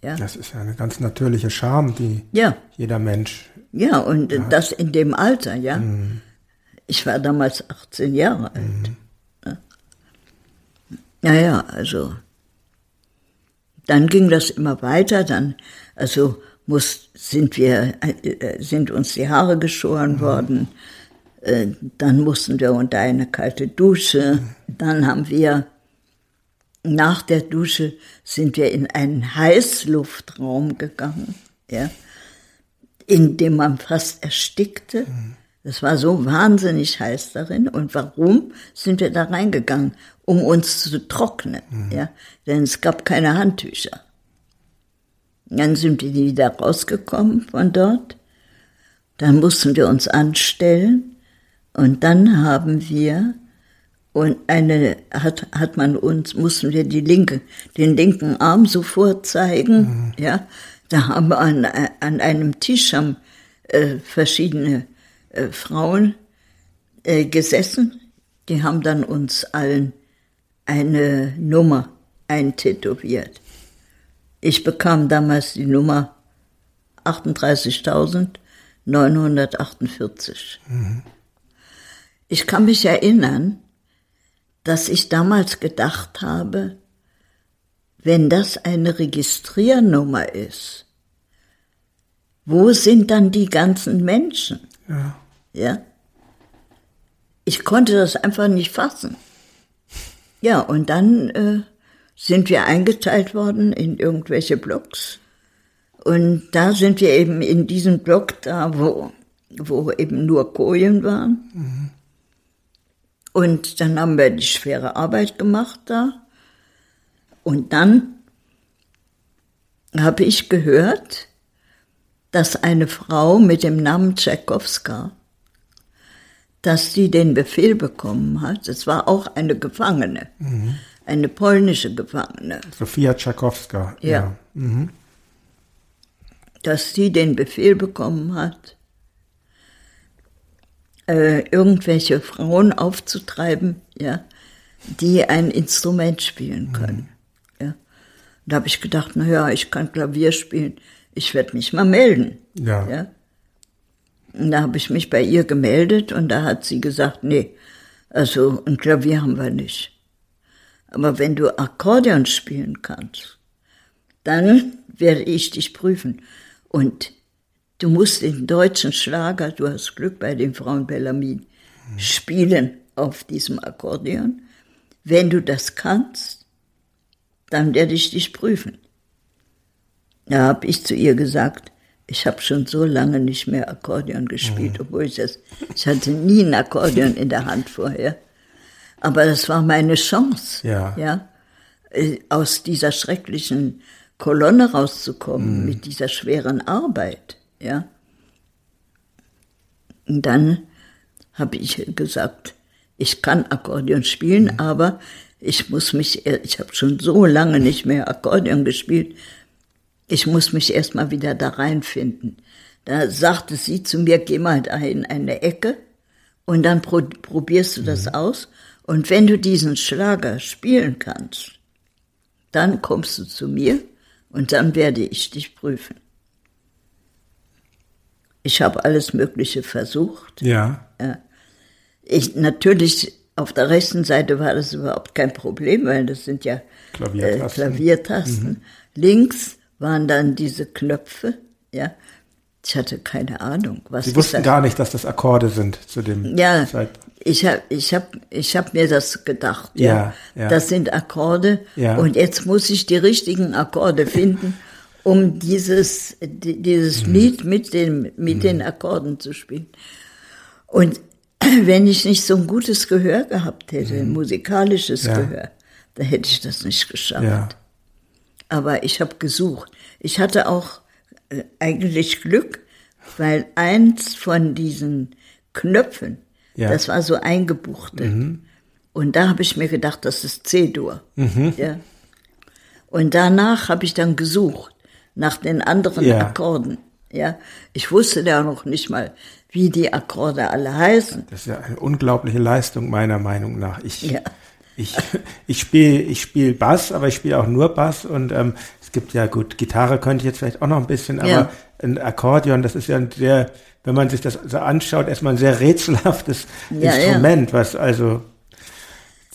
Ja, das ist eine ganz natürliche Scham, die ja, jeder Mensch. Ja und das in dem Alter, ja. Ich war damals 18 Jahre alt. Ja. Naja, also. Dann ging das immer weiter, dann, also muss, sind wir, äh, sind uns die Haare geschoren worden, äh, dann mussten wir unter eine kalte Dusche, dann haben wir, nach der Dusche sind wir in einen Heißluftraum gegangen, ja, in dem man fast erstickte, Das war so wahnsinnig heiß darin. Und warum sind wir da reingegangen? Um uns zu trocknen, ja. Denn es gab keine Handtücher. Dann sind wir wieder rausgekommen von dort. Dann mussten wir uns anstellen. Und dann haben wir und eine hat, hat man uns, mussten wir die linke, den linken Arm sofort zeigen, ja. Da haben an, an einem Tisch haben, äh, verschiedene äh, Frauen äh, gesessen. Die haben dann uns allen eine Nummer eintätowiert. Ich bekam damals die Nummer 38.948. Ich kann mich erinnern, dass ich damals gedacht habe, wenn das eine Registriernummer ist, wo sind dann die ganzen Menschen? Ja. Ja. Ich konnte das einfach nicht fassen. Ja, und dann äh, sind wir eingeteilt worden in irgendwelche Blocks. Und da sind wir eben in diesem Block da, wo, wo eben nur Kojen waren. Und dann haben wir die schwere Arbeit gemacht da. Und dann habe ich gehört, dass eine Frau mit dem Namen Tchaikovska, dass sie den Befehl bekommen hat, es war auch eine Gefangene, eine polnische Gefangene, Sophia Tchaikovska. Ja. dass sie den Befehl bekommen hat, äh, irgendwelche Frauen aufzutreiben, ja, die ein Instrument spielen können. Ja. Da habe ich gedacht, na ja, ich kann Klavier spielen, ich werde mich mal melden. Ja. Ja. Und da habe ich mich bei ihr gemeldet und da hat sie gesagt, nee, also ein Klavier haben wir nicht. Aber wenn du Akkordeon spielen kannst, dann werde ich dich prüfen. Und du musst den deutschen Schlager, du hast Glück bei den Frauen Bellarmin, spielen auf diesem Akkordeon. Wenn du das kannst, dann werde ich dich prüfen. Da habe ich zu ihr gesagt, ich habe schon so lange nicht mehr Akkordeon gespielt, obwohl ich das, ich hatte nie ein Akkordeon in der Hand vorher. Aber das war meine Chance, Ja. ja, äh, aus dieser schrecklichen Kolonne rauszukommen mit dieser schweren Arbeit, ja. Und dann habe ich gesagt, ich kann Akkordeon spielen, aber ich muss mich, ich habe schon so lange nicht mehr Akkordeon gespielt, ich muss mich erstmal wieder da reinfinden. Da sagte sie zu mir, geh mal da in eine Ecke und dann pro probierst du das aus. Und wenn du diesen Schlager spielen kannst, dann kommst du zu mir und dann werde ich dich prüfen. Ich habe alles Mögliche versucht. Ja. Ich natürlich auf der rechten Seite war das überhaupt kein Problem, weil das sind ja Klaviertasten. Äh, Klaviertasten. Links waren dann diese Knöpfe, ja. Ich hatte keine Ahnung, was Sie wussten gar nicht, dass das Akkorde sind zu dem Ja, Zeit. ich habe ich hab, ich hab mir das gedacht. Ja, ja. Das sind Akkorde Ja. und jetzt muss ich die richtigen Akkorde finden, um dieses, di- dieses Mhm. Lied mit, den, mit den Akkorden zu spielen. Und wenn ich nicht so ein gutes Gehör gehabt hätte, ein musikalisches Mhm. Ja. Gehör, dann hätte ich das nicht geschafft. Ja. Aber ich habe gesucht. Ich hatte auch äh, eigentlich Glück, weil eins von diesen Knöpfen, Ja. das war so eingebuchtet. Und da habe ich mir gedacht, das ist C-Dur. Ja. Und danach habe ich dann gesucht nach den anderen. Akkorden. Ja. Ich wusste ja noch nicht mal, wie die Akkorde alle heißen. Das ist ja eine unglaubliche Leistung meiner Meinung nach. Ich, Ja. ich, ich spiele ich spiel Bass, aber ich spiele auch nur Bass und ähm, es gibt ja gut, Gitarre könnte ich jetzt vielleicht auch noch ein bisschen, aber Ja. ein Akkordeon, das ist ja ein sehr, wenn man sich das so anschaut, erstmal ein sehr rätselhaftes Ja. Instrument, was also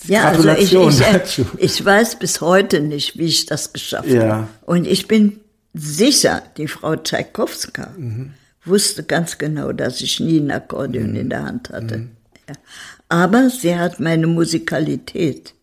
Ja, also ich, ich, äh, dazu. ich weiß bis heute nicht, wie ich das geschafft Ja. habe. Und ich bin sicher, die Frau Tchaikovska Mhm. Wusste ganz genau, dass ich nie ein Akkordeon Mhm. in der Hand hatte. Ja. Aber sie hat meine Musikalität,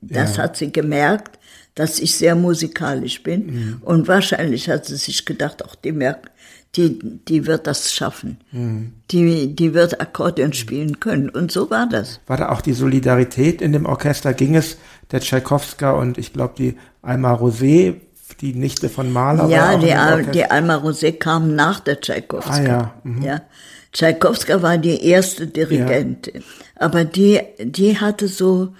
das Ja. hat sie gemerkt, dass ich sehr musikalisch bin. Mhm. Und wahrscheinlich hat sie sich gedacht, auch die merkt, die, die wird das schaffen. Mhm. Die, die wird Akkordeon spielen können. Und so war das. War da auch die Solidarität in dem Orchester? Ging es der Tschaikowska und ich glaube die Alma Rosé, die Nichte von Mahler? Ja, die, Al- die Alma Rosé kam nach der Tschaikowska. Ah ja, mhm. ja. Tschaikowska war die erste Dirigentin. Aber die, die hatte so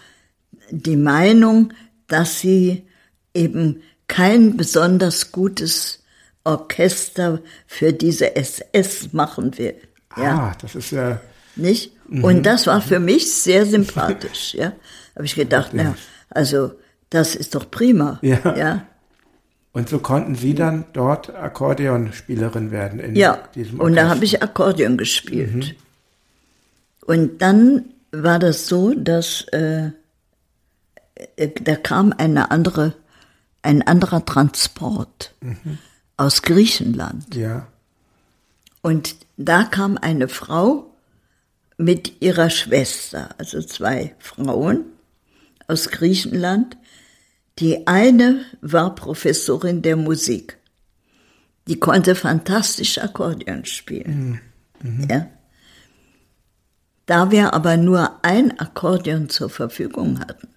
die Meinung, dass sie eben kein besonders gutes Orchester für diese SS machen will. Ja. Ah, das ist ja. Nicht? Und das war für mich sehr sympathisch, ja. Habe ich gedacht, na, also, das ist doch prima. Ja. Ja. Und so konnten Sie dann dort Akkordeonspielerin werden in Ja. diesem Und da habe ich Akkordeon gespielt. Und dann war das so, dass äh, äh, da kam eine andere, ein anderer Transport aus Griechenland. Ja. Und da kam eine Frau mit ihrer Schwester, also zwei Frauen aus Griechenland. Die eine war Professorin der Musik. Die konnte fantastisch Akkordeon spielen. Ja. Da wir aber nur ein Akkordeon zur Verfügung hatten,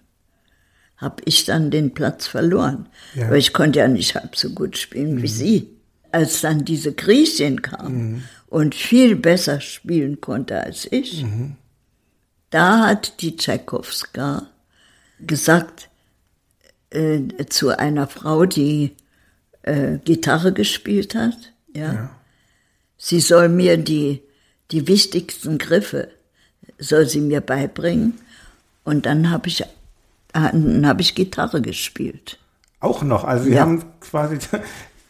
habe ich dann den Platz verloren. Ja. Aber ich konnte ja nicht halb so gut spielen wie sie. Als dann diese Griechin kam und viel besser spielen konnte als ich, da hat die Tchaikovska gesagt äh, zu einer Frau, die äh, Gitarre gespielt hat, ja, sie soll mir die, die wichtigsten Griffe, soll sie mir beibringen. Und dann habe ich, dann habe ich Gitarre gespielt. Auch noch. Also Sie Ja. haben quasi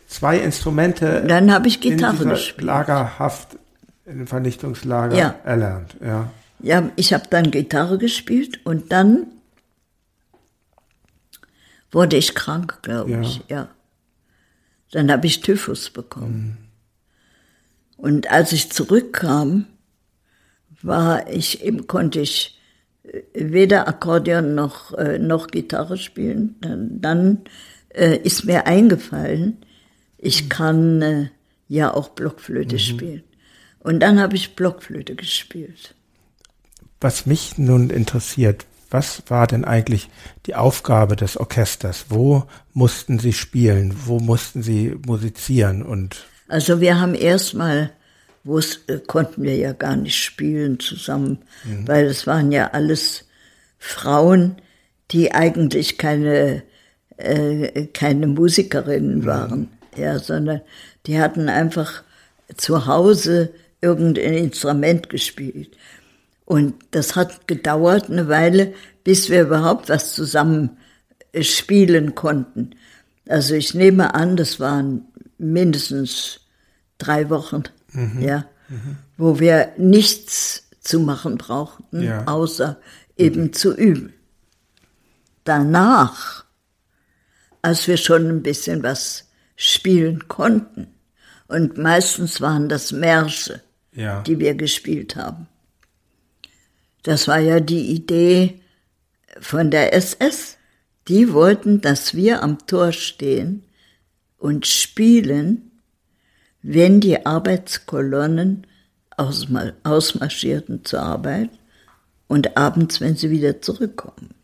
zwei Instrumente Dann habe ich in Gitarre dieser gespielt. Lagerhaft, in dem Vernichtungslager Ja. erlernt. Ja. Ja, ich habe dann Gitarre gespielt und dann wurde ich krank, glaube Ja. ich. Ja. Dann habe ich Typhus bekommen. Und als ich zurückkam, war ich konnte ich äh, weder Akkordeon noch äh, noch Gitarre spielen. Dann, äh, ist mir eingefallen, ich kann äh, ja auch Blockflöte spielen. Und dann habe ich Blockflöte gespielt. Was mich nun interessiert, was war denn eigentlich die Aufgabe des Orchesters? Wo mussten Sie spielen? Wo mussten Sie musizieren? Und Also wir haben erstmal, wo es äh, konnten wir ja gar nicht spielen zusammen, weil es waren ja alles Frauen, die eigentlich keine äh, keine Musikerinnen waren, ja, sondern die hatten einfach zu Hause irgendein Instrument gespielt. Und das hat gedauert eine Weile, bis wir überhaupt was zusammen äh, spielen konnten. Also ich nehme an, das waren mindestens drei Wochen, ja, wo wir nichts zu machen brauchten, Ja. außer eben zu üben. Danach, als wir schon ein bisschen was spielen konnten, und meistens waren das Märsche, ja, die wir gespielt haben. Das war ja die Idee von der SS. Die wollten, dass wir am Tor stehen und spielen, wenn die Arbeitskolonnen ausma- ausmarschierten zur Arbeit und abends, wenn sie wieder zurückkommen.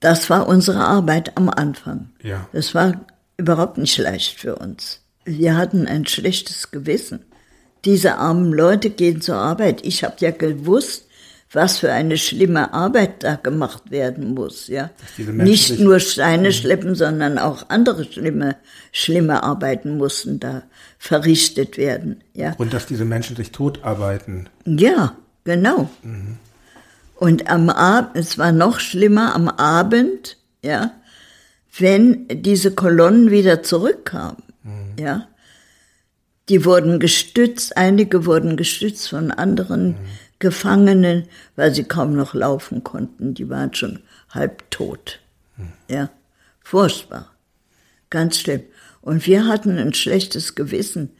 Das war unsere Arbeit am Anfang. Ja. Das war überhaupt nicht leicht für uns. Wir hatten ein schlechtes Gewissen. Diese armen Leute gehen zur Arbeit. Ich habe ja gewusst, was für eine schlimme Arbeit da gemacht werden muss. Ja, nicht Mhm. nur Steine schleppen, sondern auch andere schlimme, schlimme Arbeiten mussten da verrichtet werden. Ja, und dass diese Menschen sich totarbeiten. ja, genau. Und am Abend, es war noch schlimmer am Abend, ja, wenn diese Kolonnen wieder zurückkamen, ja. Die wurden gestützt, einige wurden gestützt von anderen Gefangenen, weil sie kaum noch laufen konnten. Die waren schon halb tot. Ja, furchtbar. Ganz schlimm. Und wir hatten ein schlechtes Gewissen,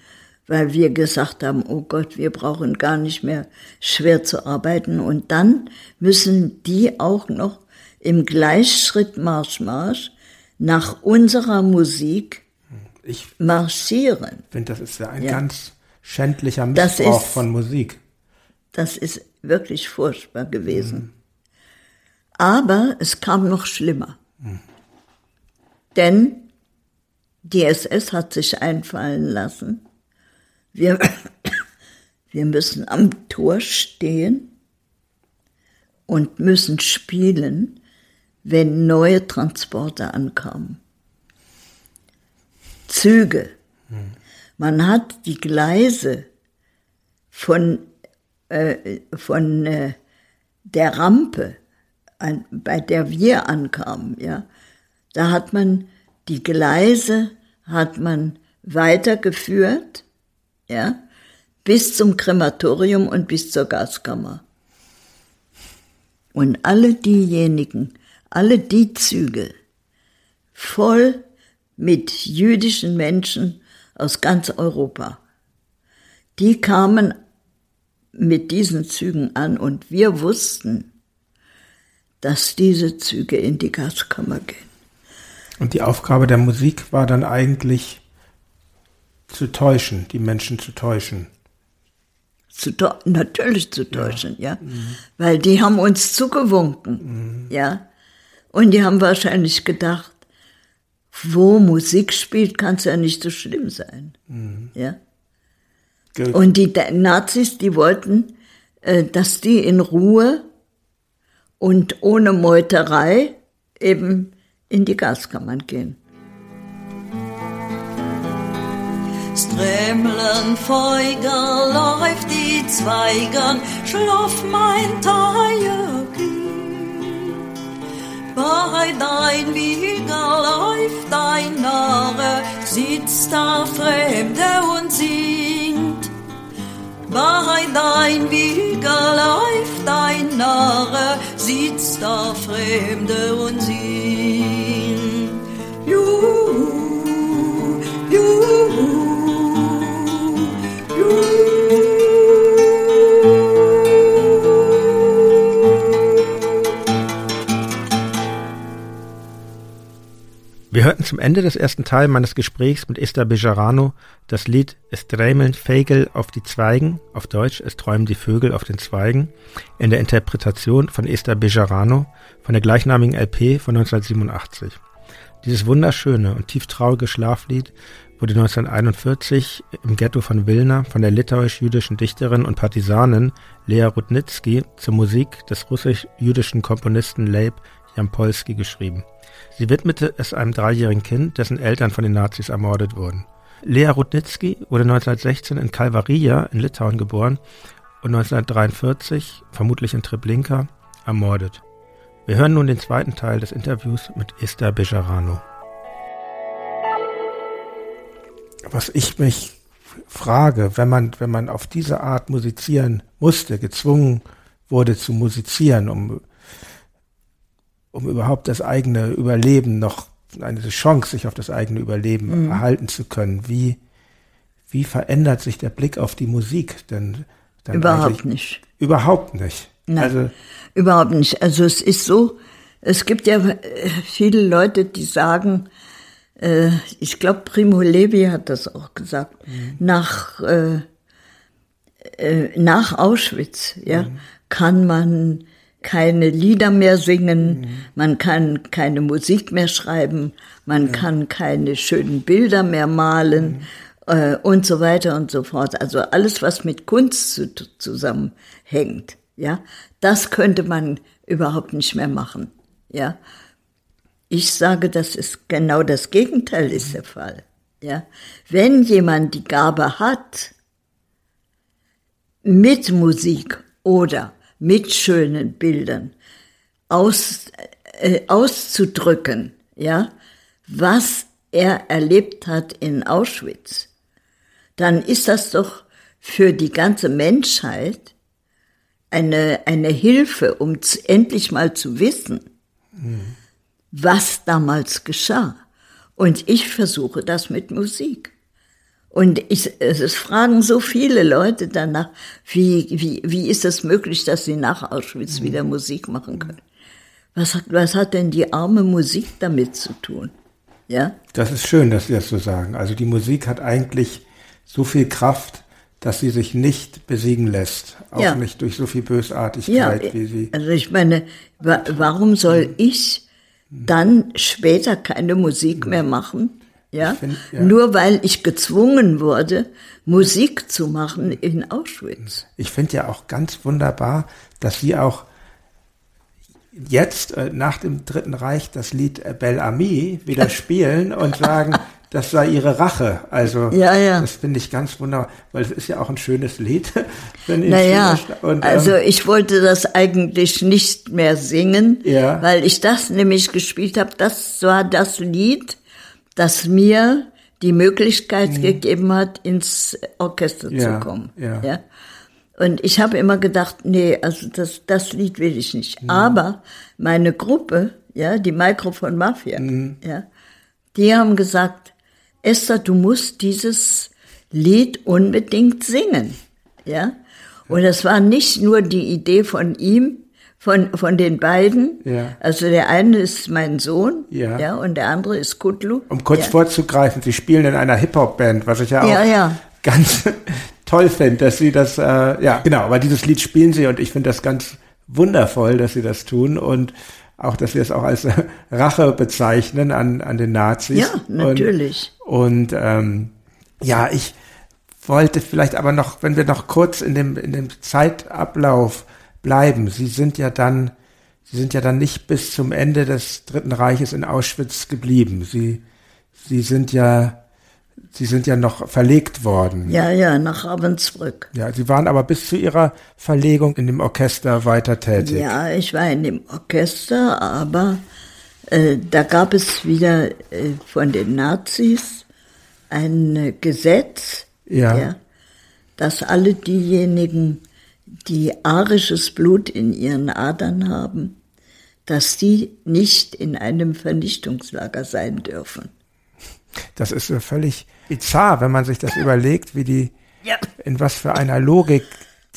weil wir gesagt haben, oh Gott, wir brauchen gar nicht mehr schwer zu arbeiten. Und dann müssen die auch noch im Gleichschritt Marsch, Marsch nach unserer Musik Ich marschieren. finde, das ist ja ein Ja. ganz schändlicher Das Missbrauch ist- von Musik. Das ist wirklich furchtbar gewesen. Aber es kam noch schlimmer. Denn die SS hat sich einfallen lassen, wir, wir müssen am Tor stehen und müssen spielen, wenn neue Transporte ankamen. Züge. Man hat die Gleise von, äh, von äh, der Rampe, an, bei der wir ankamen, ja, da hat man die Gleise hat man weitergeführt, ja, bis zum Krematorium und bis zur Gaskammer. Und alle diejenigen, alle die Züge, voll mit jüdischen Menschen aus ganz Europa, die kamen mit diesen Zügen an und wir wussten, dass diese Züge in die Gaskammer gehen. Und die Aufgabe der Musik war dann eigentlich zu täuschen, die Menschen zu täuschen. Zu natürlich zu täuschen, ja. Weil die haben uns zugewunken, ja. Und die haben wahrscheinlich gedacht, wo Musik spielt, kann es ja nicht so schlimm sein, ja. Ge- Und die Nazis, die wollten, äh, dass die in Ruhe und ohne Meuterei eben in die Gaskammern gehen. Stremlen Feuger läuft die Zweigern, schlaf mein Teierkind. Bei dein Wieger läuft dein Narre, sitzt da Fremde und singt. Bei dein Wieger läuft dein Narre, sitzt da Fremde und singt. Hörten zum Ende des ersten Teils meines Gesprächs mit Esther Bejarano das Lied Es träumeln Vögel auf die Zweigen, auf Deutsch Es träumen die Vögel auf den Zweigen, in der Interpretation von Esther Bejarano von der gleichnamigen LP von 1987. Dieses wunderschöne und tief traurige Schlaflied wurde 1941 im Ghetto von Wilna von der litauisch-jüdischen Dichterin und Partisanin Lea Rudnitsky zur Musik des russisch-jüdischen Komponisten Leib Jampolski geschrieben. Sie widmete es einem dreijährigen Kind, dessen Eltern von den Nazis ermordet wurden. Lea Rudnitsky wurde 1916 in Kalvaria in Litauen geboren und 1943, vermutlich in Treblinka, ermordet. Wir hören nun den zweiten Teil des Interviews mit Esther Bejarano. Was ich mich frage, wenn man, wenn man auf diese Art musizieren musste, gezwungen wurde zu musizieren, um um überhaupt das eigene Überleben noch, eine Chance, sich auf das eigene Überleben erhalten zu können. Wie, wie verändert sich der Blick auf die Musik denn? dann Überhaupt nicht. Überhaupt nicht. Nein, Also, überhaupt nicht. Also es ist so, es gibt ja äh, viele Leute, die sagen, äh, ich glaube Primo Levi hat das auch gesagt, nach, äh, äh, nach Auschwitz ja, kann man keine Lieder mehr singen, man kann keine Musik mehr schreiben, man kann keine schönen Bilder mehr malen äh, und so weiter und so fort. Also alles, was mit Kunst zu, zusammenhängt, ja, das könnte man überhaupt nicht mehr machen, ja. Ich sage, das ist genau das Gegenteil ist der Fall, ja. Wenn jemand die Gabe hat, mit Musik oder mit schönen Bildern aus, äh, auszudrücken, ja, was er erlebt hat in Auschwitz, dann ist das doch für die ganze Menschheit eine, eine Hilfe, um endlich mal zu wissen, was damals geschah. Und ich versuche das mit Musik. Und ich, es fragen so viele Leute danach, wie, wie, wie ist es möglich, dass sie nach Auschwitz wieder Musik machen können? Was hat, was hat denn die arme Musik damit zu tun? Ja, Das ist schön, dass Sie das so sagen. Also die Musik hat eigentlich so viel Kraft, dass sie sich nicht besiegen lässt. Auch Ja. nicht durch so viel ja. Bösartigkeit, wie sie. Also ich meine, wa warum soll ich dann später keine Musik mehr machen? Ja? find, ja. Nur weil ich gezwungen wurde, Musik zu machen in Auschwitz. Ich finde ja auch ganz wunderbar, dass sie auch jetzt äh, nach dem Dritten Reich das Lied äh, Bel Ami wieder spielen und sagen, das sei ihre Rache. Also Ja, ja. das finde ich ganz wunderbar, weil es ist ja auch ein schönes Lied. Naja, und, ähm, also ich wollte das eigentlich nicht mehr singen, Ja. weil ich das nämlich gespielt habe. Das war das Lied, das mir die Möglichkeit gegeben hat, ins Orchester Mhm. Ja, zu kommen. ja. Und ich habe immer gedacht, nee, also das, das Lied will ich nicht. Mhm. Aber meine Gruppe, ja, die Mikrofon Mafia, Mhm. ja, die haben gesagt, Esther, du musst dieses Lied unbedingt singen, ja. Und das war nicht nur die Idee von ihm, von, von den beiden. Ja. Also der eine ist mein Sohn, Ja. ja, und der andere ist Kutlu. um kurz ja. vorzugreifen, sie spielen in einer Hip-Hop-Band, was ich ja auch Ja, ja. ganz toll finde, dass sie das, äh, ja genau, aber dieses Lied spielen sie und ich finde das ganz wundervoll, dass sie das tun und auch, dass sie es auch als Rache bezeichnen an, an den Nazis. Ja, natürlich. Und, und ähm, ja, ich wollte vielleicht aber noch, wenn wir noch kurz in dem, in dem Zeitablauf bleiben, Sie sind ja dann, Sie sind ja dann nicht bis zum Ende des Dritten Reiches in Auschwitz geblieben. Sie, Sie sind ja, Sie sind ja noch verlegt worden. Ja, ja, nach Ravensbrück. Ja, Sie waren aber bis zu Ihrer Verlegung in dem Orchester weiter tätig. Ja, ich war in dem Orchester, aber äh, da gab es wieder äh, von den Nazis ein äh, Gesetz, Ja. dass alle diejenigen, die arisches Blut in ihren Adern haben, dass die nicht in einem Vernichtungslager sein dürfen. Das ist so völlig bizarr, wenn man sich das überlegt, wie die, Ja. in was für einer Logik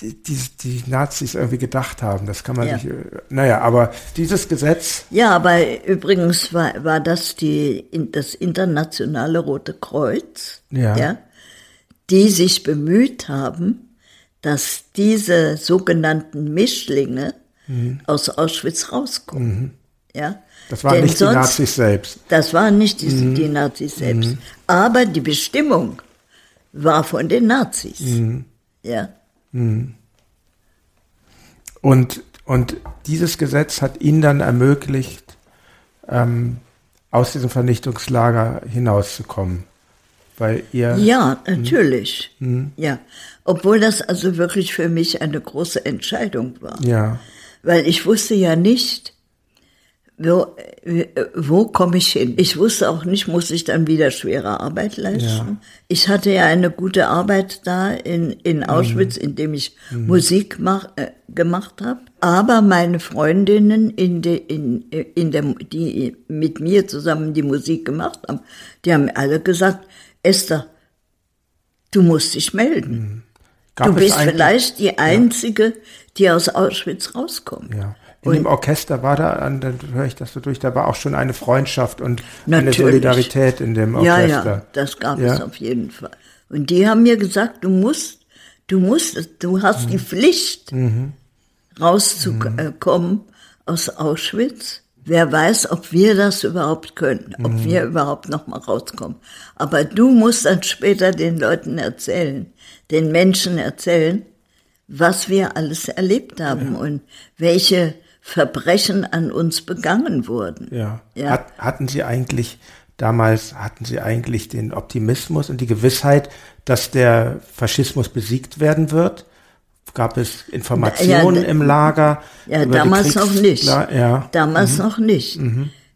die, die, die Nazis irgendwie gedacht haben. Das kann man Ja. sich, äh, naja, aber dieses Gesetz, Ja, aber übrigens war, war das die, das internationale Rote Kreuz, Ja. die sich bemüht haben, dass diese sogenannten Mischlinge aus Auschwitz rauskommen. Ja? Mhm. das waren Denn nicht sonst, die Nazis selbst. Das waren nicht die, die Nazis selbst. Aber die Bestimmung war von den Nazis. Ja. Und, und dieses Gesetz hat ihnen dann ermöglicht, ähm, aus diesem Vernichtungslager hinauszukommen. Weil ihr, Ja, natürlich. Ja. Obwohl das also wirklich für mich eine große Entscheidung war. ja, Weil ich wusste ja nicht, wo, äh, wo komme ich hin. Ich wusste auch nicht, muss ich dann wieder schwere Arbeit leisten. Ja. Ich hatte ja eine gute Arbeit da in, in Auschwitz, in dem ich Musik mach, äh, gemacht habe. Aber meine Freundinnen, in de, in, in der, die mit mir zusammen die Musik gemacht haben, die haben alle gesagt, Esther, du musst dich melden. gab du bist vielleicht die Einzige, die aus Auschwitz rauskommt. Ja. In dem Orchester war da, an- dann höre ich das so durch, da war auch schon eine Freundschaft und eine Natürlich. Solidarität in dem Ja, Orchester. ja, das gab Ja. es auf jeden Fall. Und die haben mir gesagt, du musst, du musst, du hast Mhm. die Pflicht, rauszukommen aus Auschwitz. Wer weiß, ob wir das überhaupt können, ob Mhm. wir überhaupt noch mal rauskommen. Aber du musst dann später den Leuten erzählen, den Menschen erzählen, was wir alles erlebt haben und welche Verbrechen an uns begangen wurden. Ja. Ja. Hat, hatten Sie eigentlich damals, hatten Sie eigentlich den Optimismus und die Gewissheit, dass der Faschismus besiegt werden wird? Gab es Informationen Ja, im Lager? Ja, damals noch nicht. Ja. Damals noch nicht.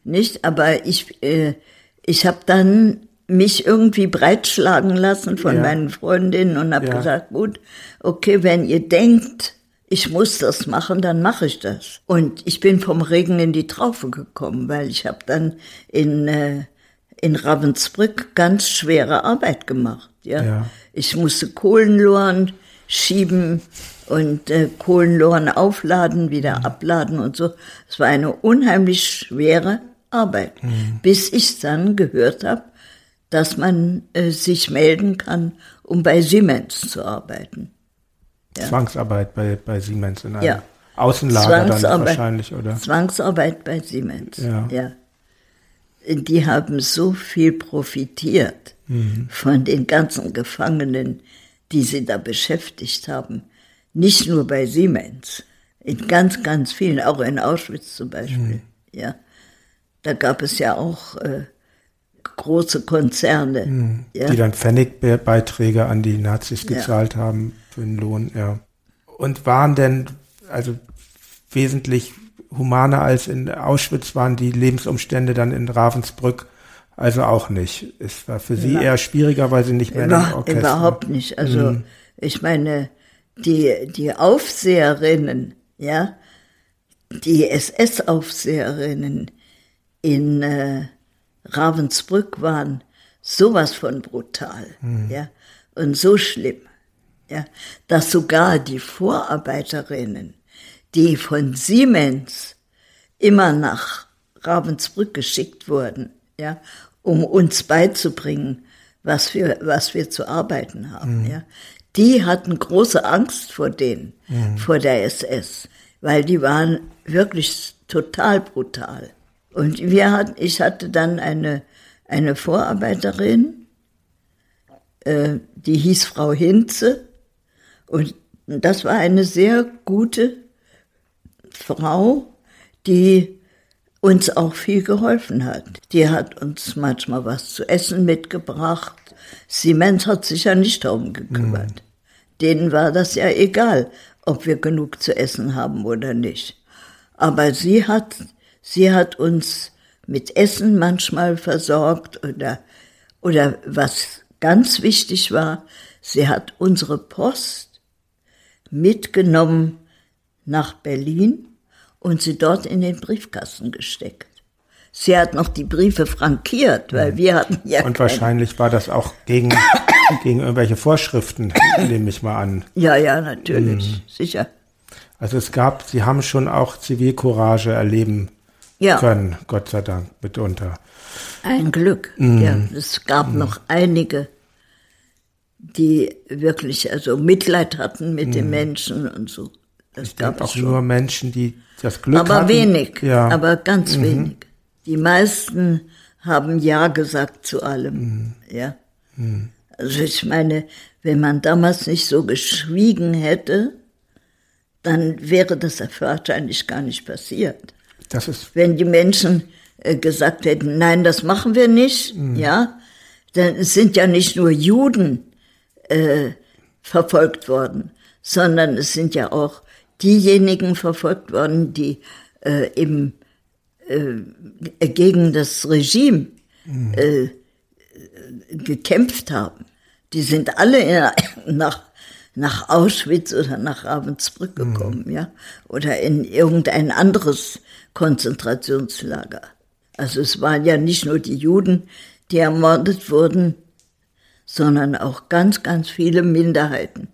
Nicht, aber ich, äh, ich habe dann mich irgendwie breitschlagen lassen von Ja. meinen Freundinnen und habe Ja. gesagt, gut, okay, wenn ihr denkt, ich muss das machen, dann mache ich das. Und ich bin vom Regen in die Traufe gekommen, weil ich habe dann in, äh, in Ravensbrück ganz schwere Arbeit gemacht. Ja? Ja. Ich musste Kohlenlohren schieben und äh, Kohlenlohren aufladen, wieder abladen und so. Es war eine unheimlich schwere arbeiten. Mhm. Bis ich dann gehört habe, dass man äh, sich melden kann, um bei Siemens zu arbeiten. Ja. Zwangsarbeit bei, bei Siemens in einem ja. Außenlager dann wahrscheinlich, oder? Zwangsarbeit bei Siemens, ja. ja. Die haben so viel profitiert mhm. von den ganzen Gefangenen, die sie da beschäftigt haben. Nicht nur bei Siemens, in ganz, ganz vielen, auch in Auschwitz zum Beispiel. Mhm. Ja, da gab es ja auch äh, große Konzerne, mhm. ja? die dann Pfennigbeiträge an die Nazis gezahlt ja. haben für den Lohn. Ja. Und waren denn also wesentlich humaner als in Auschwitz waren die Lebensumstände dann in Ravensbrück also auch nicht. Es war für Sie eher schwieriger, weil Sie nicht mehr Über, in Orchester. Überhaupt nicht. Also mhm. ich meine, die die Aufseherinnen, ja, die SS-Aufseherinnen in äh, Ravensbrück waren sowas von brutal, mhm. ja, und so schlimm, ja, dass sogar die Vorarbeiterinnen, die von Siemens immer nach Ravensbrück geschickt wurden, ja, um uns beizubringen, was wir, was wir zu arbeiten haben, mhm. ja. Die hatten große Angst vor denen, mhm. vor der SS, weil die waren wirklich total brutal. Und wir hatten, ich hatte dann eine, eine Vorarbeiterin, äh, die hieß Frau Hinze. Und das war eine sehr gute Frau, die uns auch viel geholfen hat. Die hat uns manchmal was zu essen mitgebracht. Siemens hat sich ja nicht darum gekümmert. Mhm. Denen war das ja egal, ob wir genug zu essen haben oder nicht. Aber sie hat Sie hat uns mit Essen manchmal versorgt oder, oder was ganz wichtig war, sie hat unsere Post mitgenommen nach Berlin und sie dort in den Briefkasten gesteckt. Sie hat noch die Briefe frankiert, weil wir hatten ja. Und wahrscheinlich war das auch gegen, gegen irgendwelche Vorschriften, nehme ich mal an. Ja, ja, natürlich, mhm. sicher. Also es gab, Sie haben schon auch Zivilcourage erleben ja. können, Gott sei Dank, mitunter. Ein Glück. Mm. Ja, es gab mm. noch einige, die wirklich also Mitleid hatten mit den Menschen und so. Das ich gab auch schon. nur Menschen, die das Glück aber hatten. Wenig, ja. aber ganz mhm. wenig. Die meisten haben Ja gesagt zu allem. Mhm. Ja. Mhm. Also ich meine, wenn man damals nicht so geschwiegen hätte, dann wäre das wahrscheinlich gar nicht passiert. Das ist Wenn die Menschen äh, gesagt hätten, nein, das machen wir nicht, mhm. ja, dann sind ja nicht nur Juden äh, verfolgt worden, sondern es sind ja auch diejenigen verfolgt worden, die äh, eben äh, gegen das Regime mhm. äh, gekämpft haben. Die sind alle in, nach, nach Auschwitz oder nach Ravensbrück mhm. gekommen, mhm. ja, oder in irgendein anderes Konzentrationslager. Also es waren ja nicht nur die Juden, die ermordet wurden, sondern auch ganz, ganz viele Minderheiten.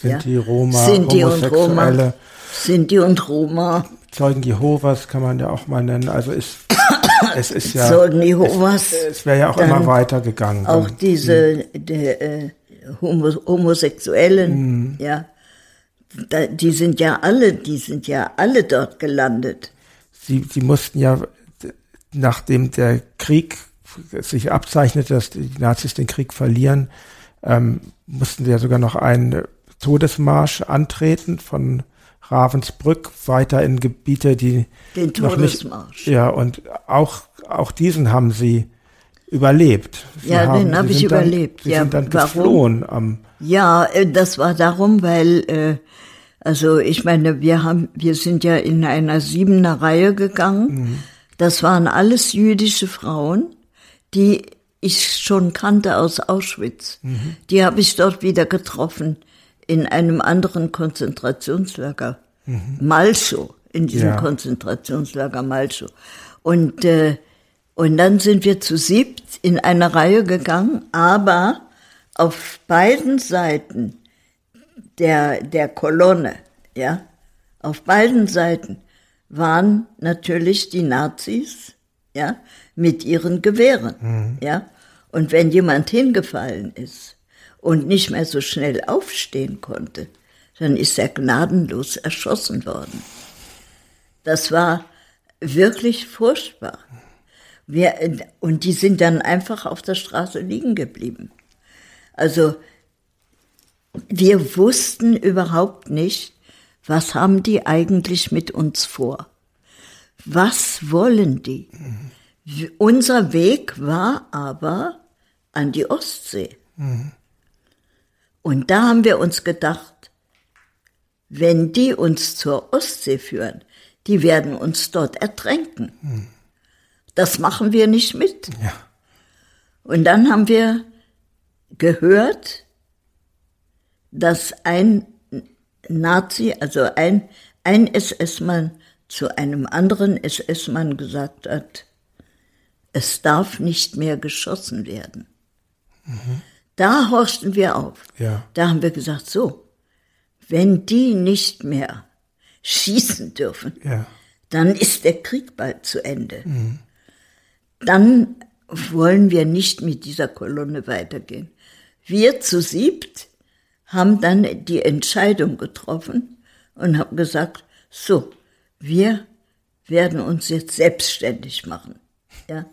Sind ja? die Roma, Sinti und Roma, Sinti und Roma. Zeugen Jehovas kann man ja auch mal nennen. Also es, es ist ja. Zeugen Jehovas. Es, es wäre ja auch immer weitergegangen. Auch diese mhm. der, äh, Homosexuellen, mhm. ja. Da, die sind ja alle, die sind ja alle dort gelandet sie, sie mussten ja, nachdem der Krieg sich abzeichnete, dass die Nazis den Krieg verlieren, ähm, mussten sie ja sogar noch einen Todesmarsch antreten von Ravensbrück weiter in Gebiete, die den Todesmarsch. Nicht, ja, und auch auch diesen haben sie überlebt. Sie ja, haben, den habe ich dann, überlebt. Sie ja, sind dann warum? geflohen am. Ja, äh, das war darum, weil äh, also ich meine, wir haben, wir sind ja in einer siebener Reihe gegangen. Mhm. Das waren alles jüdische Frauen, die ich schon kannte aus Auschwitz. Mhm. Die habe ich dort wieder getroffen in einem anderen Konzentrationslager, mhm. Malchow, in diesem ja. Konzentrationslager Malchow. Und äh, und dann sind wir zu siebt in eine Reihe gegangen, aber auf beiden Seiten der, der Kolonne, ja, auf beiden Seiten waren natürlich die Nazis ja, mit ihren Gewehren, ja. Und wenn jemand hingefallen ist und nicht mehr so schnell aufstehen konnte, dann ist er gnadenlos erschossen worden. Das war wirklich furchtbar. Wir, und die sind dann einfach auf der Straße liegen geblieben. Also wir wussten überhaupt nicht, was haben die eigentlich mit uns vor? Was wollen die? Mhm. Unser Weg war aber an die Ostsee. Mhm. Und da haben wir uns gedacht, wenn die uns zur Ostsee führen, die werden uns dort ertränken. Das machen wir nicht mit. Ja. Und dann haben wir gehört, dass ein Nazi, also ein, ein SS-Mann zu einem anderen SS-Mann gesagt hat, es darf nicht mehr geschossen werden. Mhm. Da horchten wir auf. Ja. Da haben wir gesagt, so, wenn die nicht mehr schießen dürfen, ja. dann ist der Krieg bald zu Ende. Mhm. Dann wollen wir nicht mit dieser Kolonne weitergehen. Wir zu siebt haben dann die Entscheidung getroffen und haben gesagt, so, wir werden uns jetzt selbstständig machen. Ja?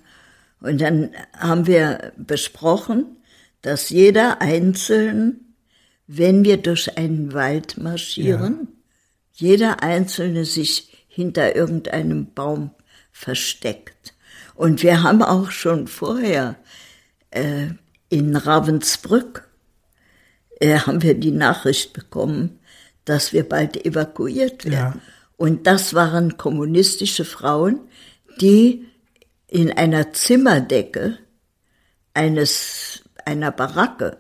Und dann haben wir besprochen, dass jeder einzeln, wenn wir durch einen Wald marschieren, ja. jeder einzelne sich hinter irgendeinem Baum versteckt. Und wir haben auch schon vorher äh, in Ravensbrück äh, haben wir die Nachricht bekommen, dass wir bald evakuiert werden. Ja. Und das waren kommunistische Frauen, die in einer Zimmerdecke eines, einer Baracke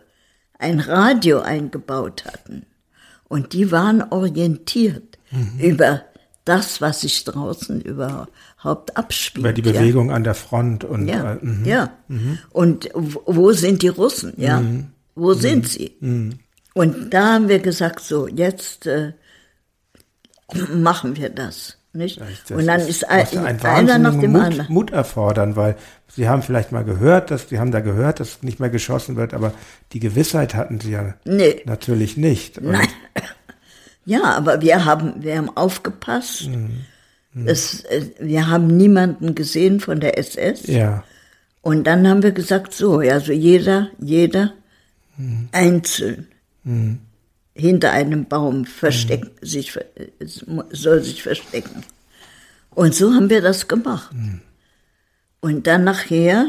ein Radio eingebaut hatten. Und die waren orientiert mhm. über das, was sich draußen überhaupt abspielt. Über die Bewegung ja. an der Front und ja, äh, mhm. ja. Mhm. und wo sind die Russen? Ja, mhm. wo sind mhm. sie? Mhm. Und da haben wir gesagt, so jetzt äh, machen wir das. Nicht? Das und dann ist ein, einer nach dem Mut, anderen. Mut erfordern, weil sie haben vielleicht mal gehört, dass sie haben da gehört, dass nicht mehr geschossen wird, aber die Gewissheit hatten sie ja nee. natürlich nicht. Nein. Ja, aber wir haben, wir haben aufgepasst. Mhm. Mhm. Es, äh, wir haben niemanden gesehen von der SS. Ja. Und dann haben wir gesagt, so, also jeder, jeder mhm. einzeln mhm. hinter einem Baum verstecken, mhm. sich, soll sich verstecken. Und so haben wir das gemacht. Und dann nachher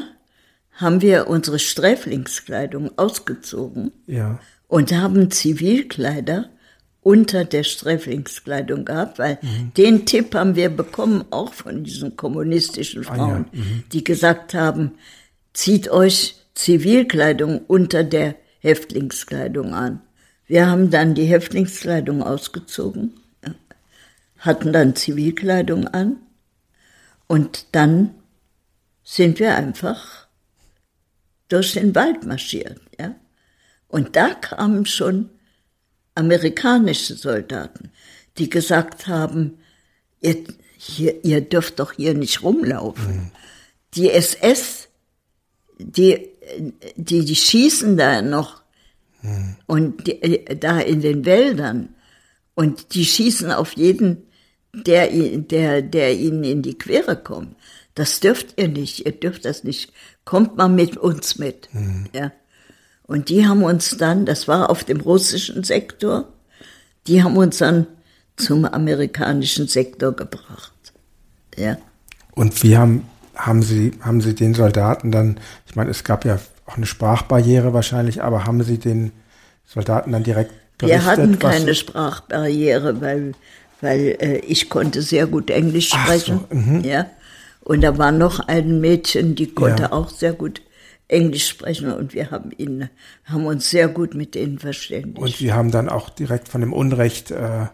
haben wir unsere Sträflingskleidung ausgezogen ja. und haben Zivilkleider unter der Sträflingskleidung gehabt, weil mhm. den Tipp haben wir bekommen, auch von diesen kommunistischen Frauen, ah, ja. mhm. die gesagt haben, zieht euch Zivilkleidung unter der Häftlingskleidung an. Wir haben dann die Häftlingskleidung ausgezogen, hatten dann Zivilkleidung an und dann sind wir einfach durch den Wald marschiert, ja. Und da kamen schon amerikanische Soldaten, die gesagt haben, ihr, hier, ihr dürft doch hier nicht rumlaufen. Mhm. Die SS, die, die, die schießen da noch mhm. und die, da in den Wäldern und die schießen auf jeden, der, der, der ihnen in die Quere kommt. Das dürft ihr nicht, ihr dürft das nicht. Kommt mal mit uns mit. Mhm. Ja. Und die haben uns dann, das war auf dem russischen Sektor, die haben uns dann zum amerikanischen Sektor gebracht. Ja. Und wie haben, haben Sie, haben Sie den Soldaten dann, ich meine, es gab ja auch eine Sprachbarriere wahrscheinlich, aber haben Sie den Soldaten dann direkt berichtet? Wir hatten keine Sprachbarriere, weil, weil äh, ich konnte sehr gut Englisch sprechen. So, mhm. ja. Und da war noch ein Mädchen, die konnte ja. auch sehr gut Englisch sprechen und wir haben ihn, haben uns sehr gut mit ihnen verständigt. Und Sie haben dann auch direkt von dem Unrecht äh,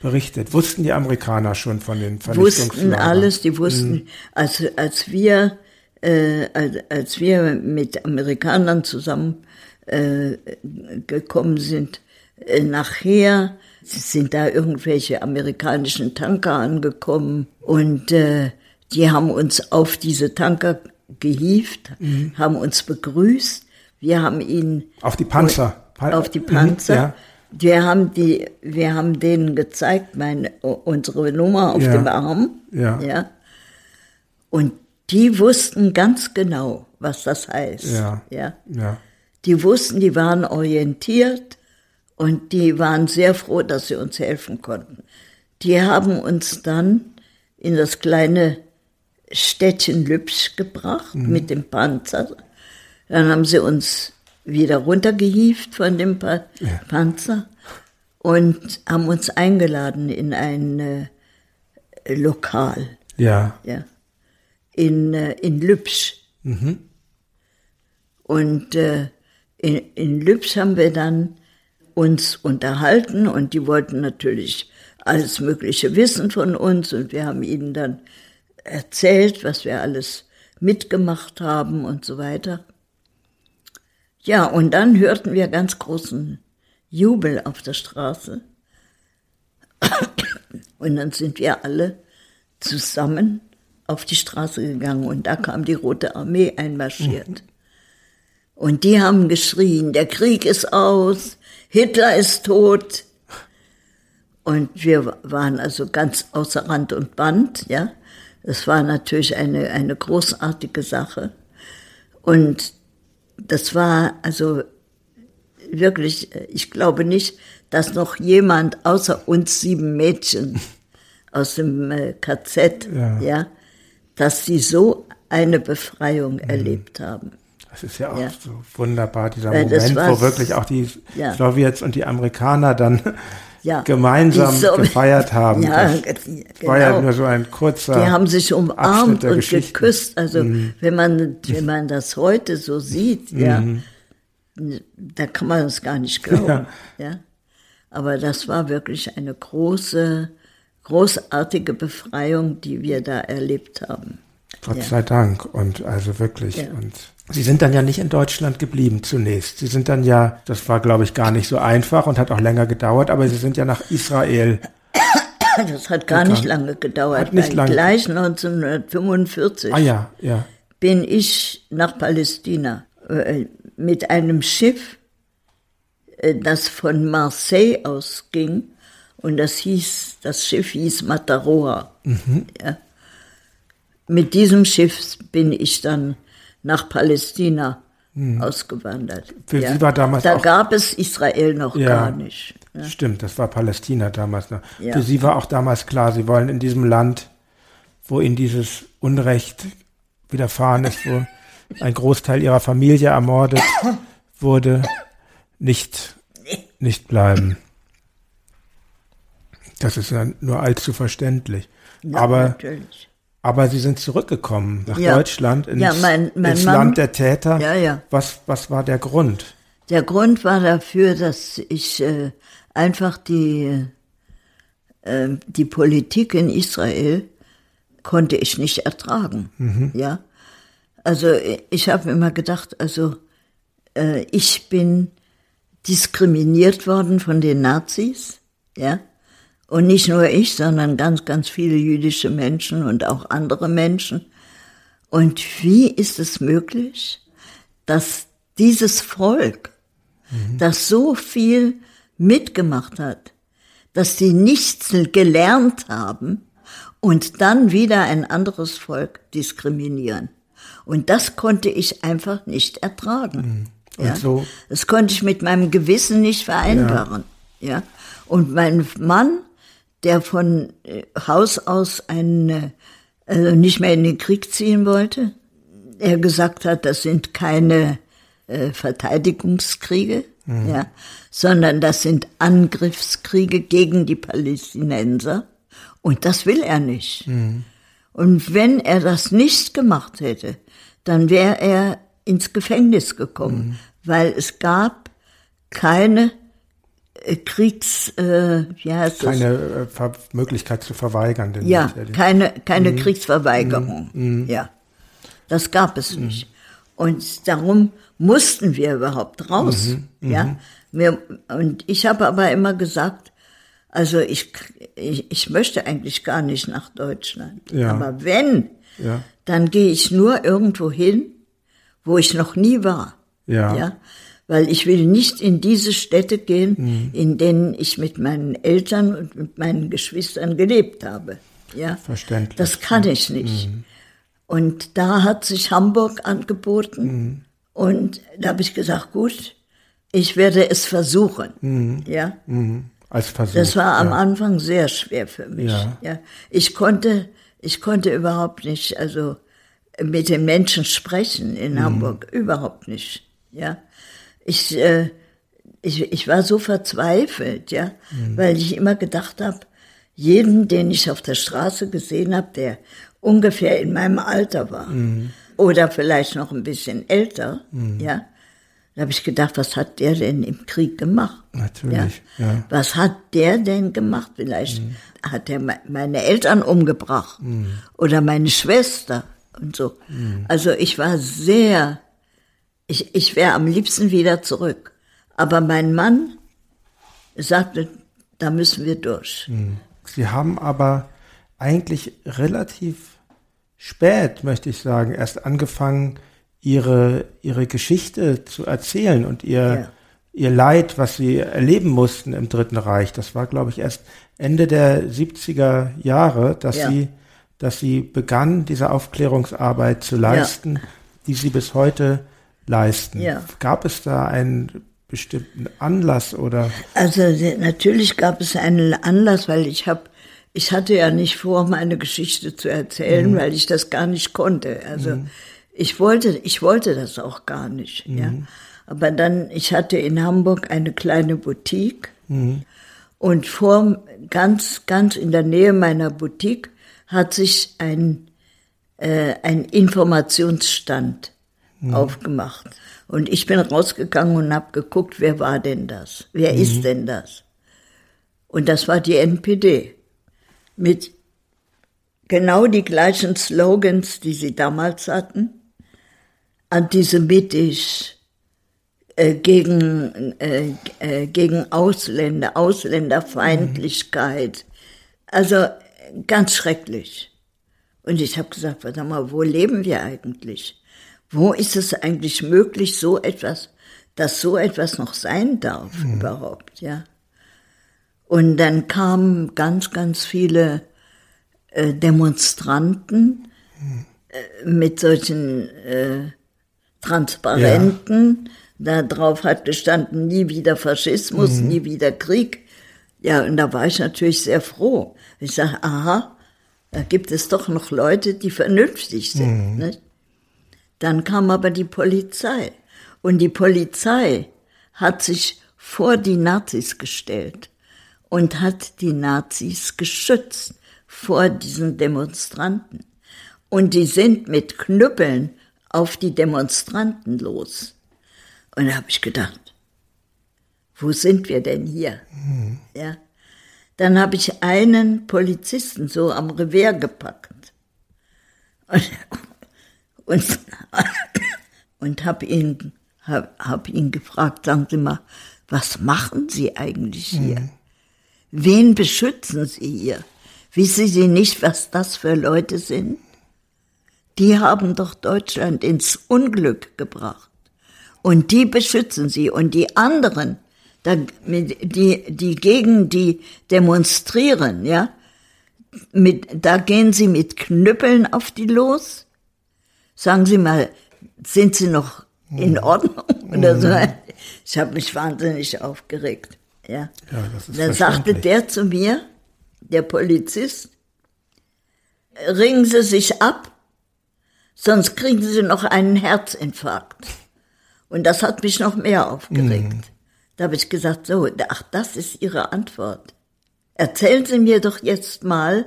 berichtet. Wussten die Amerikaner schon von den Vernichtungslagern? Wussten alles, die wussten, mhm. als, als wir, äh, als, als wir mit Amerikanern zusammen äh, gekommen sind, äh, nachher sind da irgendwelche amerikanischen Tanker angekommen und äh, Die haben uns auf diese Tanker gehievt, Mhm. haben uns begrüßt. Wir haben ihnen Auf die Panzer. Pa- auf die Mhm, Panzer. Ja. Wir haben die, wir haben denen gezeigt, meine, unsere Nummer auf Ja. dem Arm. Ja. ja. Und die wussten ganz genau, was das heißt. Ja. ja. ja. Die wussten, die waren orientiert und die waren sehr froh, dass sie uns helfen konnten. Die haben uns dann in das kleine Städtchen Lübsch gebracht mit dem Panzer. Dann haben sie uns wieder runtergehievt von dem pa Panzer und haben uns eingeladen in ein äh, Lokal Ja. ja, in, äh, in Lübsch. Und äh, in, in Lübsch haben wir dann uns unterhalten und die wollten natürlich alles Mögliche wissen von uns und wir haben ihnen dann erzählt, was wir alles mitgemacht haben und so weiter. Ja, und dann hörten wir ganz großen Jubel auf der Straße. Und dann sind wir alle zusammen auf die Straße gegangen und da kam die Rote Armee einmarschiert. Und die haben geschrien, der Krieg ist aus, Hitler ist tot. Und wir waren also ganz außer Rand und Band, ja. Das war natürlich eine, eine großartige Sache. Und das war also wirklich, ich glaube nicht, dass noch jemand außer uns sieben Mädchen aus dem äh, KZ, Ja. ja. dass sie so eine Befreiung erlebt haben. Das ist ja auch Ja. so wunderbar, dieser Weil Moment, wo wirklich auch die Ja. Sowjets und die Amerikaner dann Ja, gemeinsam Sowjet- gefeiert haben. Ja, das ge- war ja genau. nur so ein kurzer. Die haben sich umarmt und. Mhm. geküsst. Also wenn man wenn man das heute so sieht, ja, da kann man es gar nicht glauben. Ja. Ja. Aber das war wirklich eine große, großartige Befreiung, die wir da erlebt haben. Gott Ja. sei Dank. Und also wirklich. Ja. Und Sie sind dann ja nicht in Deutschland geblieben zunächst. Sie sind dann ja, das war glaube ich gar nicht so einfach und hat auch länger gedauert, aber Sie sind ja nach Israel. Das hat gar nicht lange gedauert. Hat nicht lange- Gleich 1945 Ah ja, ja. bin ich nach Palästina äh, mit einem Schiff, äh, das von Marseille ausging. Und das hieß, das Schiff hieß Mataroa. Ja. Mit diesem Schiff bin ich dann nach Palästina ausgewandert. Für Sie war damals da auch- gab es Israel noch Ja. gar nicht. Stimmt, das war Palästina damals noch. Ja. Für Sie war auch damals klar, Sie wollen in diesem Land, wo Ihnen dieses Unrecht widerfahren ist, wo ein Großteil Ihrer Familie ermordet wurde, nicht, nicht bleiben. Das ist ja nur allzu verständlich. Ja, aber, natürlich. Aber Sie sind zurückgekommen nach Ja. Deutschland, ins, Ja, mein- mein ins Mann- Land der Täter. Ja, ja. Was, was war der Grund? Der Grund war dafür, dass ich äh, einfach die, äh, die Politik in Israel konnte ich nicht ertragen. Ja, also ich habe immer gedacht, also äh, ich bin diskriminiert worden von den Nazis, ja, und nicht nur ich, sondern ganz, ganz viele jüdische Menschen und auch andere Menschen. Und wie ist es möglich, dass dieses Volk, das so viel mitgemacht hat, dass sie nichts gelernt haben und dann wieder ein anderes Volk diskriminieren. Und das konnte ich einfach nicht ertragen. Und ja? so- Das konnte ich mit meinem Gewissen nicht vereinbaren. Ja. Und mein Mann, der von äh, Haus aus einen, äh, also nicht mehr in den Krieg ziehen wollte, er gesagt hat, das sind keine äh, Verteidigungskriege, ja, sondern das sind Angriffskriege gegen die Palästinenser. Und das will er nicht. Und wenn er das nicht gemacht hätte, dann wäre er ins Gefängnis gekommen, weil es gab keine Kriegs, äh, heißt das? Keine äh, Ver Möglichkeit zu verweigern. Ja, keine, keine Kriegsverweigerung. Ja, das gab es nicht. Und darum mussten wir überhaupt raus. Ja, wir, und ich habe aber immer gesagt, also ich, ich, ich möchte eigentlich gar nicht nach Deutschland. Ja. Aber wenn Ja. dann gehe ich nur irgendwo hin, wo ich noch nie war. Ja. ja? Weil ich will nicht in diese Städte gehen, Mhm. in denen ich mit meinen Eltern und mit meinen Geschwistern gelebt habe. Ja? Verständlich. Das kann ich nicht. Und da hat sich Hamburg angeboten. Und da habe ich gesagt, gut, ich werde es versuchen. Ja. Mhm. Als Versuch. Das war am ja. Anfang sehr schwer für mich. Ja. Ich konnte, ich konnte überhaupt nicht, also mit den Menschen sprechen in Mhm. Hamburg, überhaupt nicht. Ja, ich, äh, ich, ich war so verzweifelt, ja, Mhm. weil ich immer gedacht habe, jeden, den ich auf der Straße gesehen habe, der ungefähr in meinem Alter war Mhm. oder vielleicht noch ein bisschen älter, ja, da habe ich gedacht, was hat der denn im Krieg gemacht? Natürlich, ja. Was hat der denn gemacht? Vielleicht hat er me- meine Eltern umgebracht oder meine Schwester und so. Also ich war sehr, ich, ich wäre am liebsten wieder zurück. Aber mein Mann sagte, da müssen wir durch. Sie haben aber eigentlich relativ spät, möchte ich sagen, erst angefangen, ihre, ihre Geschichte zu erzählen und ihr, Ja. ihr Leid, was sie erleben mussten im Dritten Reich. Das war, glaube ich, erst Ende der 70er Jahre, dass Ja. sie, dass sie begann, diese Aufklärungsarbeit zu leisten, die sie bis heute leisten. Ja. Gab es da einen bestimmten Anlass oder? Also natürlich gab es einen Anlass, weil ich habe, ich hatte ja nicht vor, meine Geschichte zu erzählen, weil ich das gar nicht konnte. Also ich wollte, ich wollte das auch gar nicht. Ja, aber dann, ich hatte in Hamburg eine kleine Boutique und vor ganz, ganz in der Nähe meiner Boutique hat sich ein äh, ein Informationsstand aufgemacht. Und ich bin rausgegangen und habe geguckt, wer war denn das? Wer ist denn das? Und das war die NPD. Mit genau die gleichen Slogans, die sie damals hatten. Antisemitisch, äh, gegen, äh, äh, gegen Ausländer, Ausländerfeindlichkeit. Also äh, ganz schrecklich. Und ich habe gesagt, warte mal, wo leben wir eigentlich? Wo ist es eigentlich möglich, so etwas, dass so etwas noch sein darf überhaupt, ja? Und dann kamen ganz, ganz viele äh, Demonstranten äh, mit solchen äh, Transparenten. Da drauf hat gestanden, nie wieder Faschismus, nie wieder Krieg. Ja, und da war ich natürlich sehr froh. Ich sage, aha, da gibt es doch noch Leute, die vernünftig sind. Nicht? Dann kam aber die Polizei. Und die Polizei hat sich vor die Nazis gestellt und hat die Nazis geschützt vor diesen Demonstranten. Und die sind mit Knüppeln auf die Demonstranten los. Und da habe ich gedacht, wo sind wir denn hier? Ja. Dann habe ich einen Polizisten so am Revier gepackt und, und, und habe ihn, hab, hab ihn gefragt, sagen Sie mal, was machen Sie eigentlich hier? Wen beschützen Sie hier? Wissen Sie nicht, was das für Leute sind? Die haben doch Deutschland ins Unglück gebracht. Und die beschützen sie. Und die anderen, die, die gegen die demonstrieren, ja, mit, da gehen sie mit Knüppeln auf die los. Sagen Sie mal, sind Sie noch in Ordnung oder so? Ich habe mich wahnsinnig aufgeregt. Ja. Ja, das ist da sagte der zu mir, der Polizist, ringen Sie sich ab, sonst kriegen Sie noch einen Herzinfarkt. Und das hat mich noch mehr aufgeregt. Da habe ich gesagt, so, ach, das ist Ihre Antwort. Erzählen Sie mir doch jetzt mal,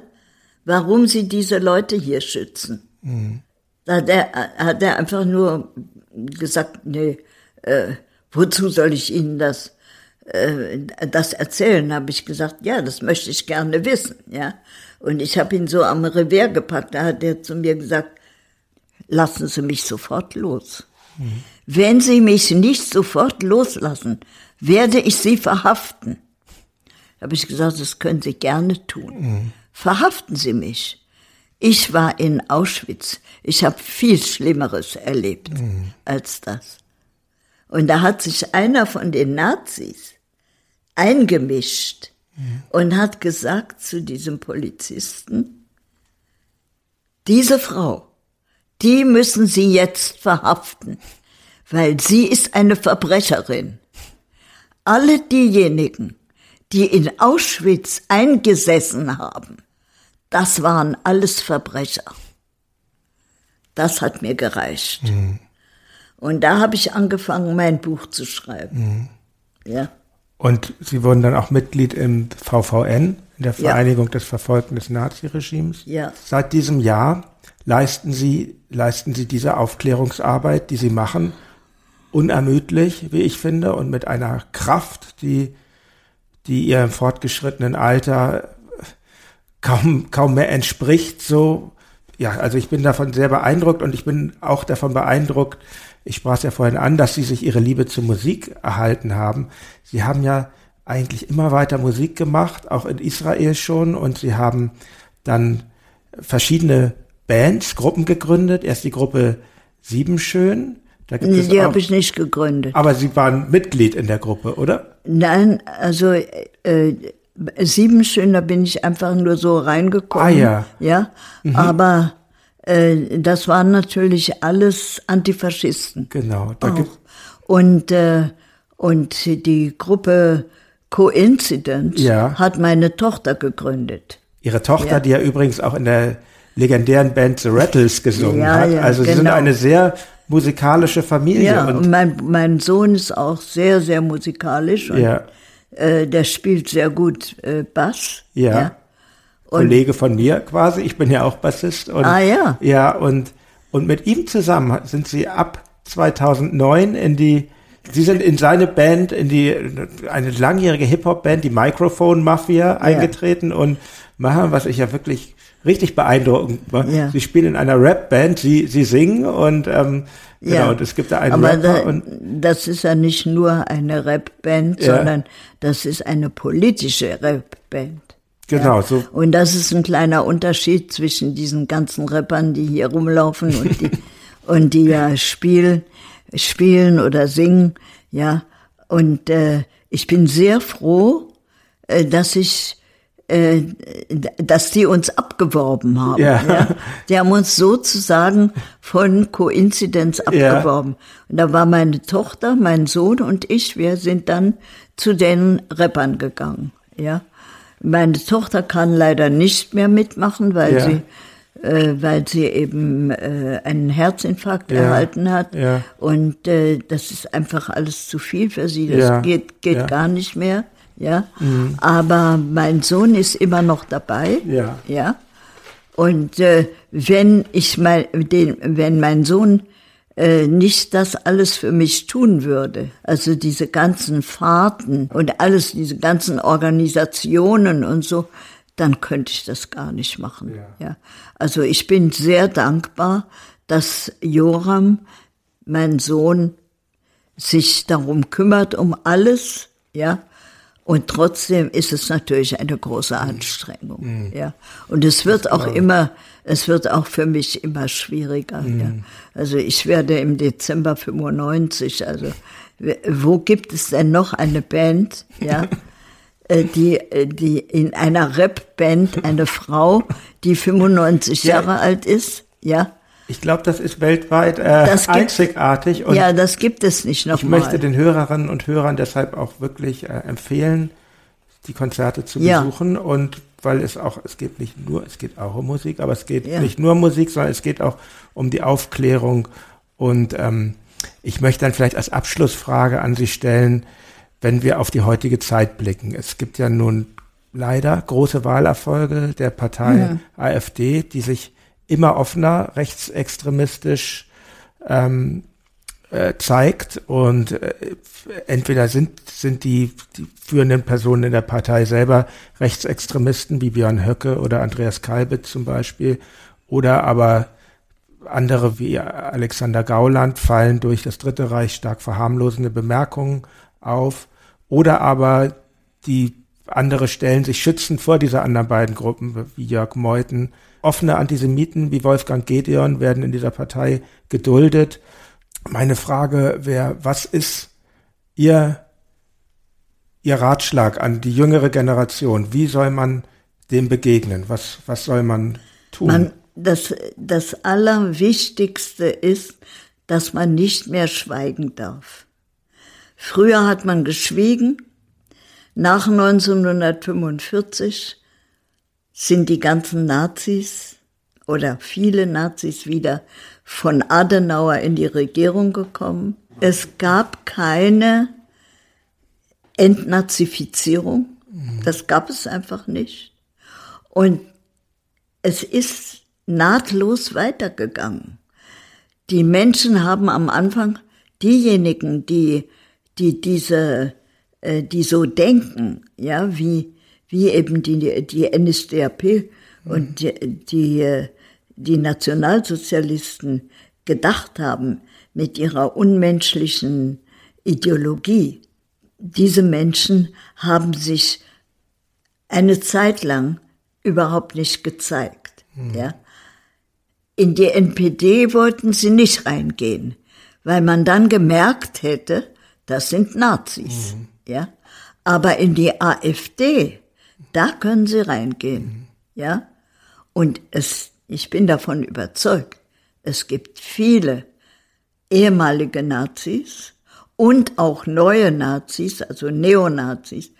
warum Sie diese Leute hier schützen. Da hat er, hat er einfach nur gesagt, nee, äh, wozu soll ich Ihnen das, äh, das erzählen? Habe ich gesagt, ja, das möchte ich gerne wissen, ja. Und ich habe ihn so am Revier gepackt. Da hat er zu mir gesagt, lassen Sie mich sofort los. Wenn Sie mich nicht sofort loslassen, werde ich Sie verhaften. Habe ich gesagt, das können Sie gerne tun. Verhaften Sie mich. Ich war in Auschwitz. Ich habe viel Schlimmeres erlebt als das. Und da hat sich einer von den Nazis eingemischt und hat gesagt zu diesem Polizisten, diese Frau, die müssen Sie jetzt verhaften, weil sie ist eine Verbrecherin. Alle diejenigen, die in Auschwitz eingesessen haben, das waren alles Verbrecher. Das hat mir gereicht. Und da habe ich angefangen, mein Buch zu schreiben. Ja. Und Sie wurden dann auch Mitglied im VVN, in der Ja. Vereinigung des Verfolgten des Naziregimes. Ja. Seit diesem Jahr leisten Sie, leisten Sie diese Aufklärungsarbeit, die Sie machen, unermüdlich, wie ich finde, und mit einer Kraft, die, die Ihrem fortgeschrittenen Alter kaum, kaum mehr entspricht, so, ja, also ich bin davon sehr beeindruckt und ich bin auch davon beeindruckt, ich sprach es ja vorhin an, dass Sie sich Ihre Liebe zur Musik erhalten haben. Sie haben ja eigentlich immer weiter Musik gemacht, auch in Israel schon, und Sie haben dann verschiedene Bands, Gruppen gegründet. Erst die Gruppe Siebenschön. Da gibt es Die habe ich nicht gegründet. aber Sie waren Mitglied in der Gruppe, oder? Nein, also äh, sieben schön, da bin ich einfach nur so reingekommen. Ah, ja. Ja, aber äh, das waren natürlich alles Antifaschisten. Genau. Und, äh, und die Gruppe Coincidence Ja. hat meine Tochter gegründet. Ihre Tochter, Ja. die ja übrigens auch in der legendären Band The Rattles gesungen Ja, hat. ja, also Sie sind genau. eine sehr musikalische Familie. Ja, und und, mein, mein Sohn ist auch sehr, sehr musikalisch ja, äh, der spielt sehr gut äh, Bass. Ja. Kollege von mir quasi. Ich bin ja auch Bassist. Und, Ah, ja. Ja, und, und mit ihm zusammen sind sie ab 2009 in die, sie sind in seine Band, in die, eine langjährige Hip-Hop-Band, die Microphone Mafia, eingetreten und machen, was ich ja wirklich richtig beeindruckend war. Ja. Sie spielen in einer Rap-Band, sie, sie singen und, ähm, genau, Ja. und es gibt da einen Aber Rapper da, und, das ist ja nicht nur eine Rap-Band, Ja. sondern das ist eine politische Rap-Band. genau, so, Und das ist ein kleiner Unterschied zwischen diesen ganzen Rappern, die hier rumlaufen und die, und die ja spielen, spielen oder singen, ja. Und äh, ich bin sehr froh, äh, dass ich äh, dass die uns abgeworben haben. Ja. Die haben uns sozusagen von Koinzidenz abgeworben. Und da war meine Tochter, mein Sohn und ich, wir sind dann zu den Rappern gegangen. Ja. Meine Tochter kann leider nicht mehr mitmachen, weil Ja. sie äh, weil sie eben äh, einen Herzinfarkt Ja. erhalten hat. Ja. Und äh, das ist einfach alles zu viel für sie. Das Ja. geht, geht. Mhm. gar nicht mehr. Ja. Aber mein Sohn ist immer noch dabei. Ja. Ja. Und äh, wenn ich mein, den, wenn mein Sohn äh, nicht das alles für mich tun würde, also diese ganzen Fahrten und alles, diese ganzen Organisationen und so, dann könnte ich das gar nicht machen. Ja. Also ich bin sehr dankbar, dass Joram, mein Sohn, sich darum kümmert, um alles, ja. Und trotzdem ist es natürlich eine große Anstrengung, ja. Und es wird auch immer, es wird auch für mich immer schwieriger, ja. Also ich werde im Dezember 95, also wo gibt es denn noch eine Band, ja? äh, die, äh, die in einer Rap-Band eine Frau, die 95 Ja. Jahre alt ist, ja. ich glaube, das ist weltweit äh, Das gibt- einzigartig und ja, das gibt es nicht Ich nochmal. möchte den Hörerinnen und Hörern deshalb auch wirklich äh, empfehlen, die Konzerte zu Ja. besuchen und weil es auch, es geht nicht nur, es geht auch um Musik, aber es geht Ja. nicht nur um Musik, sondern es geht auch um die Aufklärung und ähm, ich möchte dann vielleicht als Abschlussfrage an Sie stellen, wenn wir auf die heutige Zeit blicken. Es gibt ja nun leider große Wahlerfolge der Partei AfD, die sich immer offener rechtsextremistisch ähm, äh, zeigt und äh, entweder sind sind die, die führenden Personen in der Partei selber Rechtsextremisten wie Björn Höcke oder Andreas Kalbitz zum Beispiel oder aber andere wie Alexander Gauland fallen durch das Dritte Reich stark verharmlosende Bemerkungen auf oder aber die andere stellen sich schützend vor dieser anderen beiden Gruppen, wie Jörg Meuthen. Offene Antisemiten wie Wolfgang Gedeon werden in dieser Partei geduldet. Meine Frage wäre, was ist Ihr, Ihr Ratschlag an die jüngere Generation? Wie soll man dem begegnen? Was, was soll man tun? Man, das, das Allerwichtigste ist, dass man nicht mehr schweigen darf. Früher hat man geschwiegen. Nach 1945 sind die ganzen Nazis oder viele Nazis wieder von Adenauer in die Regierung gekommen. Es gab keine Entnazifizierung. Das gab es einfach nicht. Und es ist nahtlos weitergegangen. Die Menschen haben am Anfang diejenigen, die, die diese, äh, die so denken, ja, wie, wie eben die, die NSDAP mhm. und die, die, äh, die Nationalsozialisten gedacht haben mit ihrer unmenschlichen Ideologie. Diese Menschen haben sich eine Zeit lang überhaupt nicht gezeigt, mhm. ja. In die NPD wollten sie nicht reingehen, weil man dann gemerkt hätte, das sind Nazis, mhm. ja. Aber in die AfD, da können sie reingehen, mhm. ja. Und es, ich bin davon überzeugt, es gibt viele ehemalige Nazis und auch neue Nazis, also Neonazis,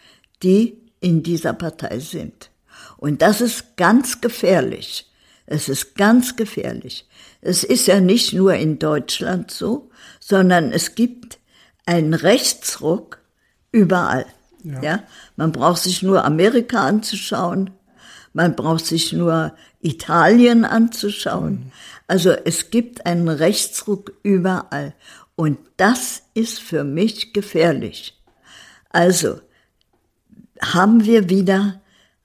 die in dieser Partei sind. Und das ist ganz gefährlich. Es ist ganz gefährlich. Es ist ja nicht nur in Deutschland so, sondern es gibt einen Rechtsruck überall. Ja. ja. Man braucht sich nur Amerika anzuschauen. Man braucht sich nur Italien anzuschauen. Mhm. Also es gibt einen Rechtsruck überall. Und das ist für mich gefährlich. Also haben wir wieder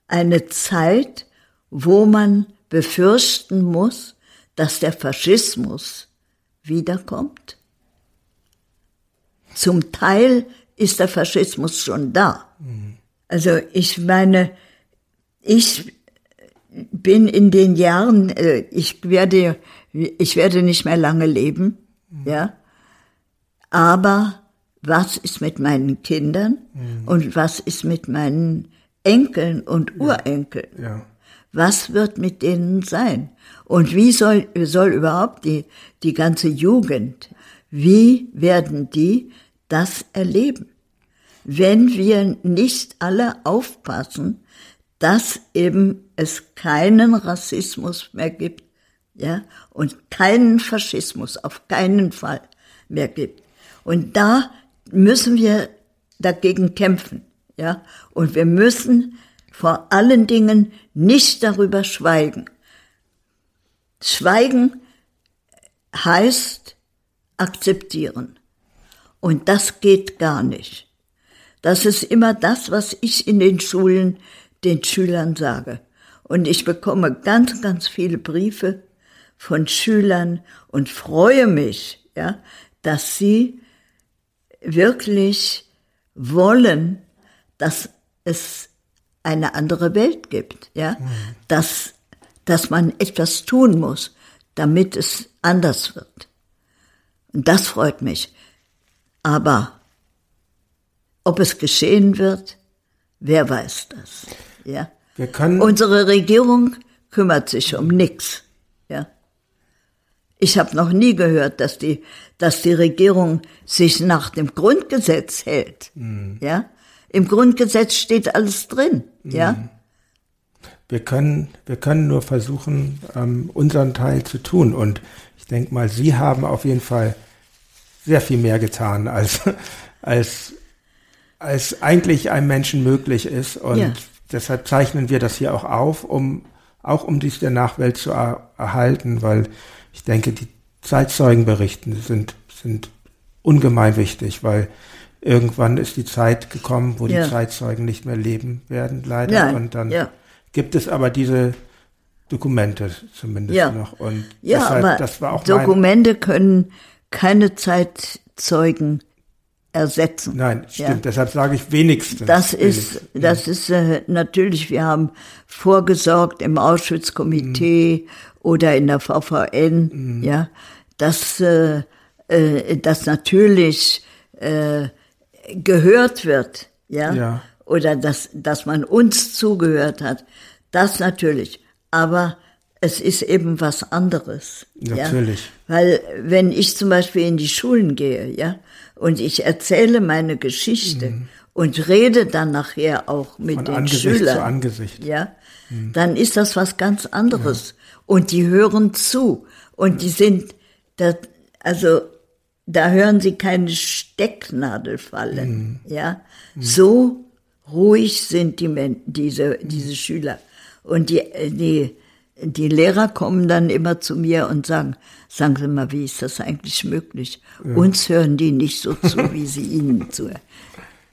eine Zeit, wo man befürchten muss, dass der Faschismus wiederkommt? Zum Teil ist der Faschismus schon da. Also ich meine, ich bin in den Jahren, äh, ich werde, ich werde nicht mehr lange leben, ja. Aber was ist mit meinen Kindern mhm. und was ist mit meinen Enkeln und Urenkeln? Ja. Was wird mit denen sein? Und wie soll, soll überhaupt die, die ganze Jugend, wie werden die das erleben? Wenn wir nicht alle aufpassen, dass eben es keinen Rassismus mehr gibt, ja, und keinen Faschismus auf keinen Fall mehr gibt. Und da müssen wir dagegen kämpfen, ja, und wir müssen vor allen Dingen nicht darüber schweigen. Schweigen heißt akzeptieren. Und das geht gar nicht. Das ist immer das, was ich in den Schulen den Schülern sage. Und ich bekomme ganz, ganz viele Briefe von Schülern und freue mich, ja, dass sie wirklich wollen, dass es eine andere Welt gibt, ja, mhm. dass, dass man etwas tun muss, damit es anders wird. Und das freut mich. Aber ob es geschehen wird, wer weiß das, ja. Unsere Regierung kümmert sich um nichts, ja. Ich habe noch nie gehört, dass die, dass die Regierung sich nach dem Grundgesetz hält, mhm. ja. Im Grundgesetz steht alles drin, mhm. ja. Wir können, wir können nur versuchen, ähm, unseren Teil zu tun. Und ich denke mal, Sie haben auf jeden Fall sehr viel mehr getan, als, als, als eigentlich einem Menschen möglich ist. Und ja. deshalb zeichnen wir das hier auch auf, um auch um dies der Nachwelt zu er erhalten, weil ich denke, die Zeitzeugenberichten sind, sind ungemein wichtig, weil irgendwann ist die Zeit gekommen, wo ja. die Zeitzeugen nicht mehr leben werden, leider. Ja, und dann ja. gibt es aber diese Dokumente zumindest noch. Und ja, deshalb, aber das war auch Dokumente können keine Zeitzeugen ersetzen. Nein, stimmt. Ja. Deshalb sage ich wenigstens. Das ist, das ist äh, natürlich, wir haben vorgesorgt im Auschwitz-Komitee mhm. oder in der VVN, mhm. ja, dass, äh, äh, dass natürlich äh, gehört wird, ja, ja. oder dass, dass man uns zugehört hat. Das natürlich. Aber es ist eben was anderes. Natürlich. Ja? Weil wenn ich zum Beispiel in die Schulen gehe, ja, und ich erzähle meine Geschichte mhm. und rede dann nachher auch mit Von den Angesicht Schülern, zu Angesicht. ja, mhm. dann ist das was ganz anderes. Ja. Und die hören zu und die sind, das, also da hören sie keine Stecknadel fallen, mhm. ja. Mhm. So ruhig sind die, diese, diese Schüler. Und die, die die Lehrer kommen dann immer zu mir und sagen, sagen Sie mal, wie ist das eigentlich möglich? Ja. Uns hören die nicht so zu, wie sie Ihnen zuhören.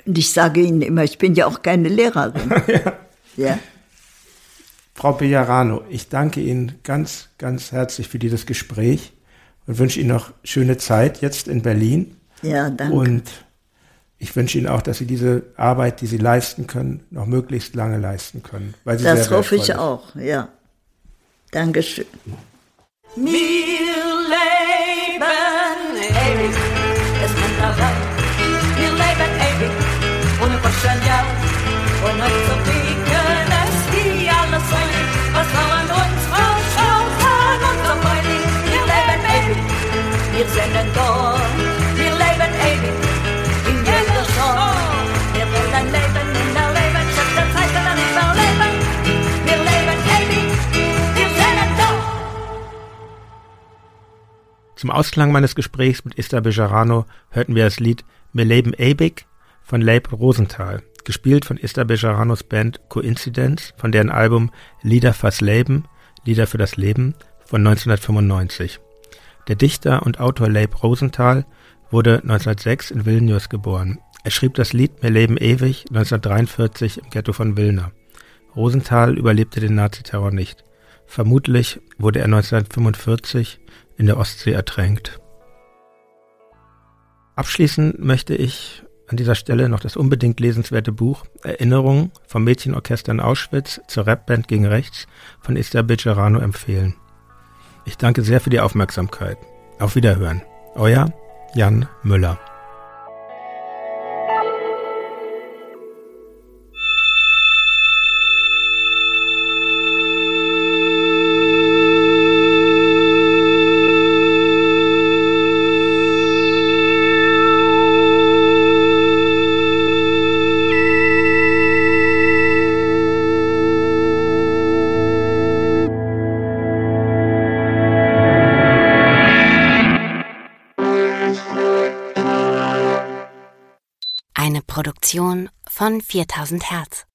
Und ich sage Ihnen immer, ich bin ja auch keine Lehrerin. ja. ja. Frau Bejarano, ich danke Ihnen ganz, ganz herzlich für dieses Gespräch und wünsche Ihnen noch schöne Zeit jetzt in Berlin. Ja, danke. Und ich wünsche Ihnen auch, dass Sie diese Arbeit, die Sie leisten können, noch möglichst lange leisten können. Weil sie das hoffe ich ist. auch, ja. Dankeschön. Wir leben ewig, es kommt daran. Wir leben ewig, ohne Verstand, ja. Und nicht zu pieken, es wie alles soll. Was sollen uns ausschauen kann, unser Freude? Wir leben ewig, wir da. Wir Zum Ausklang meines Gesprächs mit Esther Bejarano hörten wir das Lied Wir leben ewig von Leib Rosenthal, gespielt von Esther Bejaranos Band Coincidence, von deren Album Lieder fürs Leben, Lieder für das Leben von 1995. Der Dichter und Autor Leib Rosenthal wurde 1906 in Vilnius geboren. Er schrieb das Lied Wir leben ewig 1943 im Ghetto von Wilna. Rosenthal überlebte den Naziterror nicht. Vermutlich wurde er 1945 in der Ostsee ertränkt. Abschließen möchte ich an dieser Stelle noch das unbedingt lesenswerte Buch Erinnerungen vom Mädchenorchester in Auschwitz zur Rapband gegen Rechts von Esther Becerano empfehlen. Ich danke sehr für die Aufmerksamkeit. Auf Wiederhören. Euer Jan Müller. Von 4000 Hertz.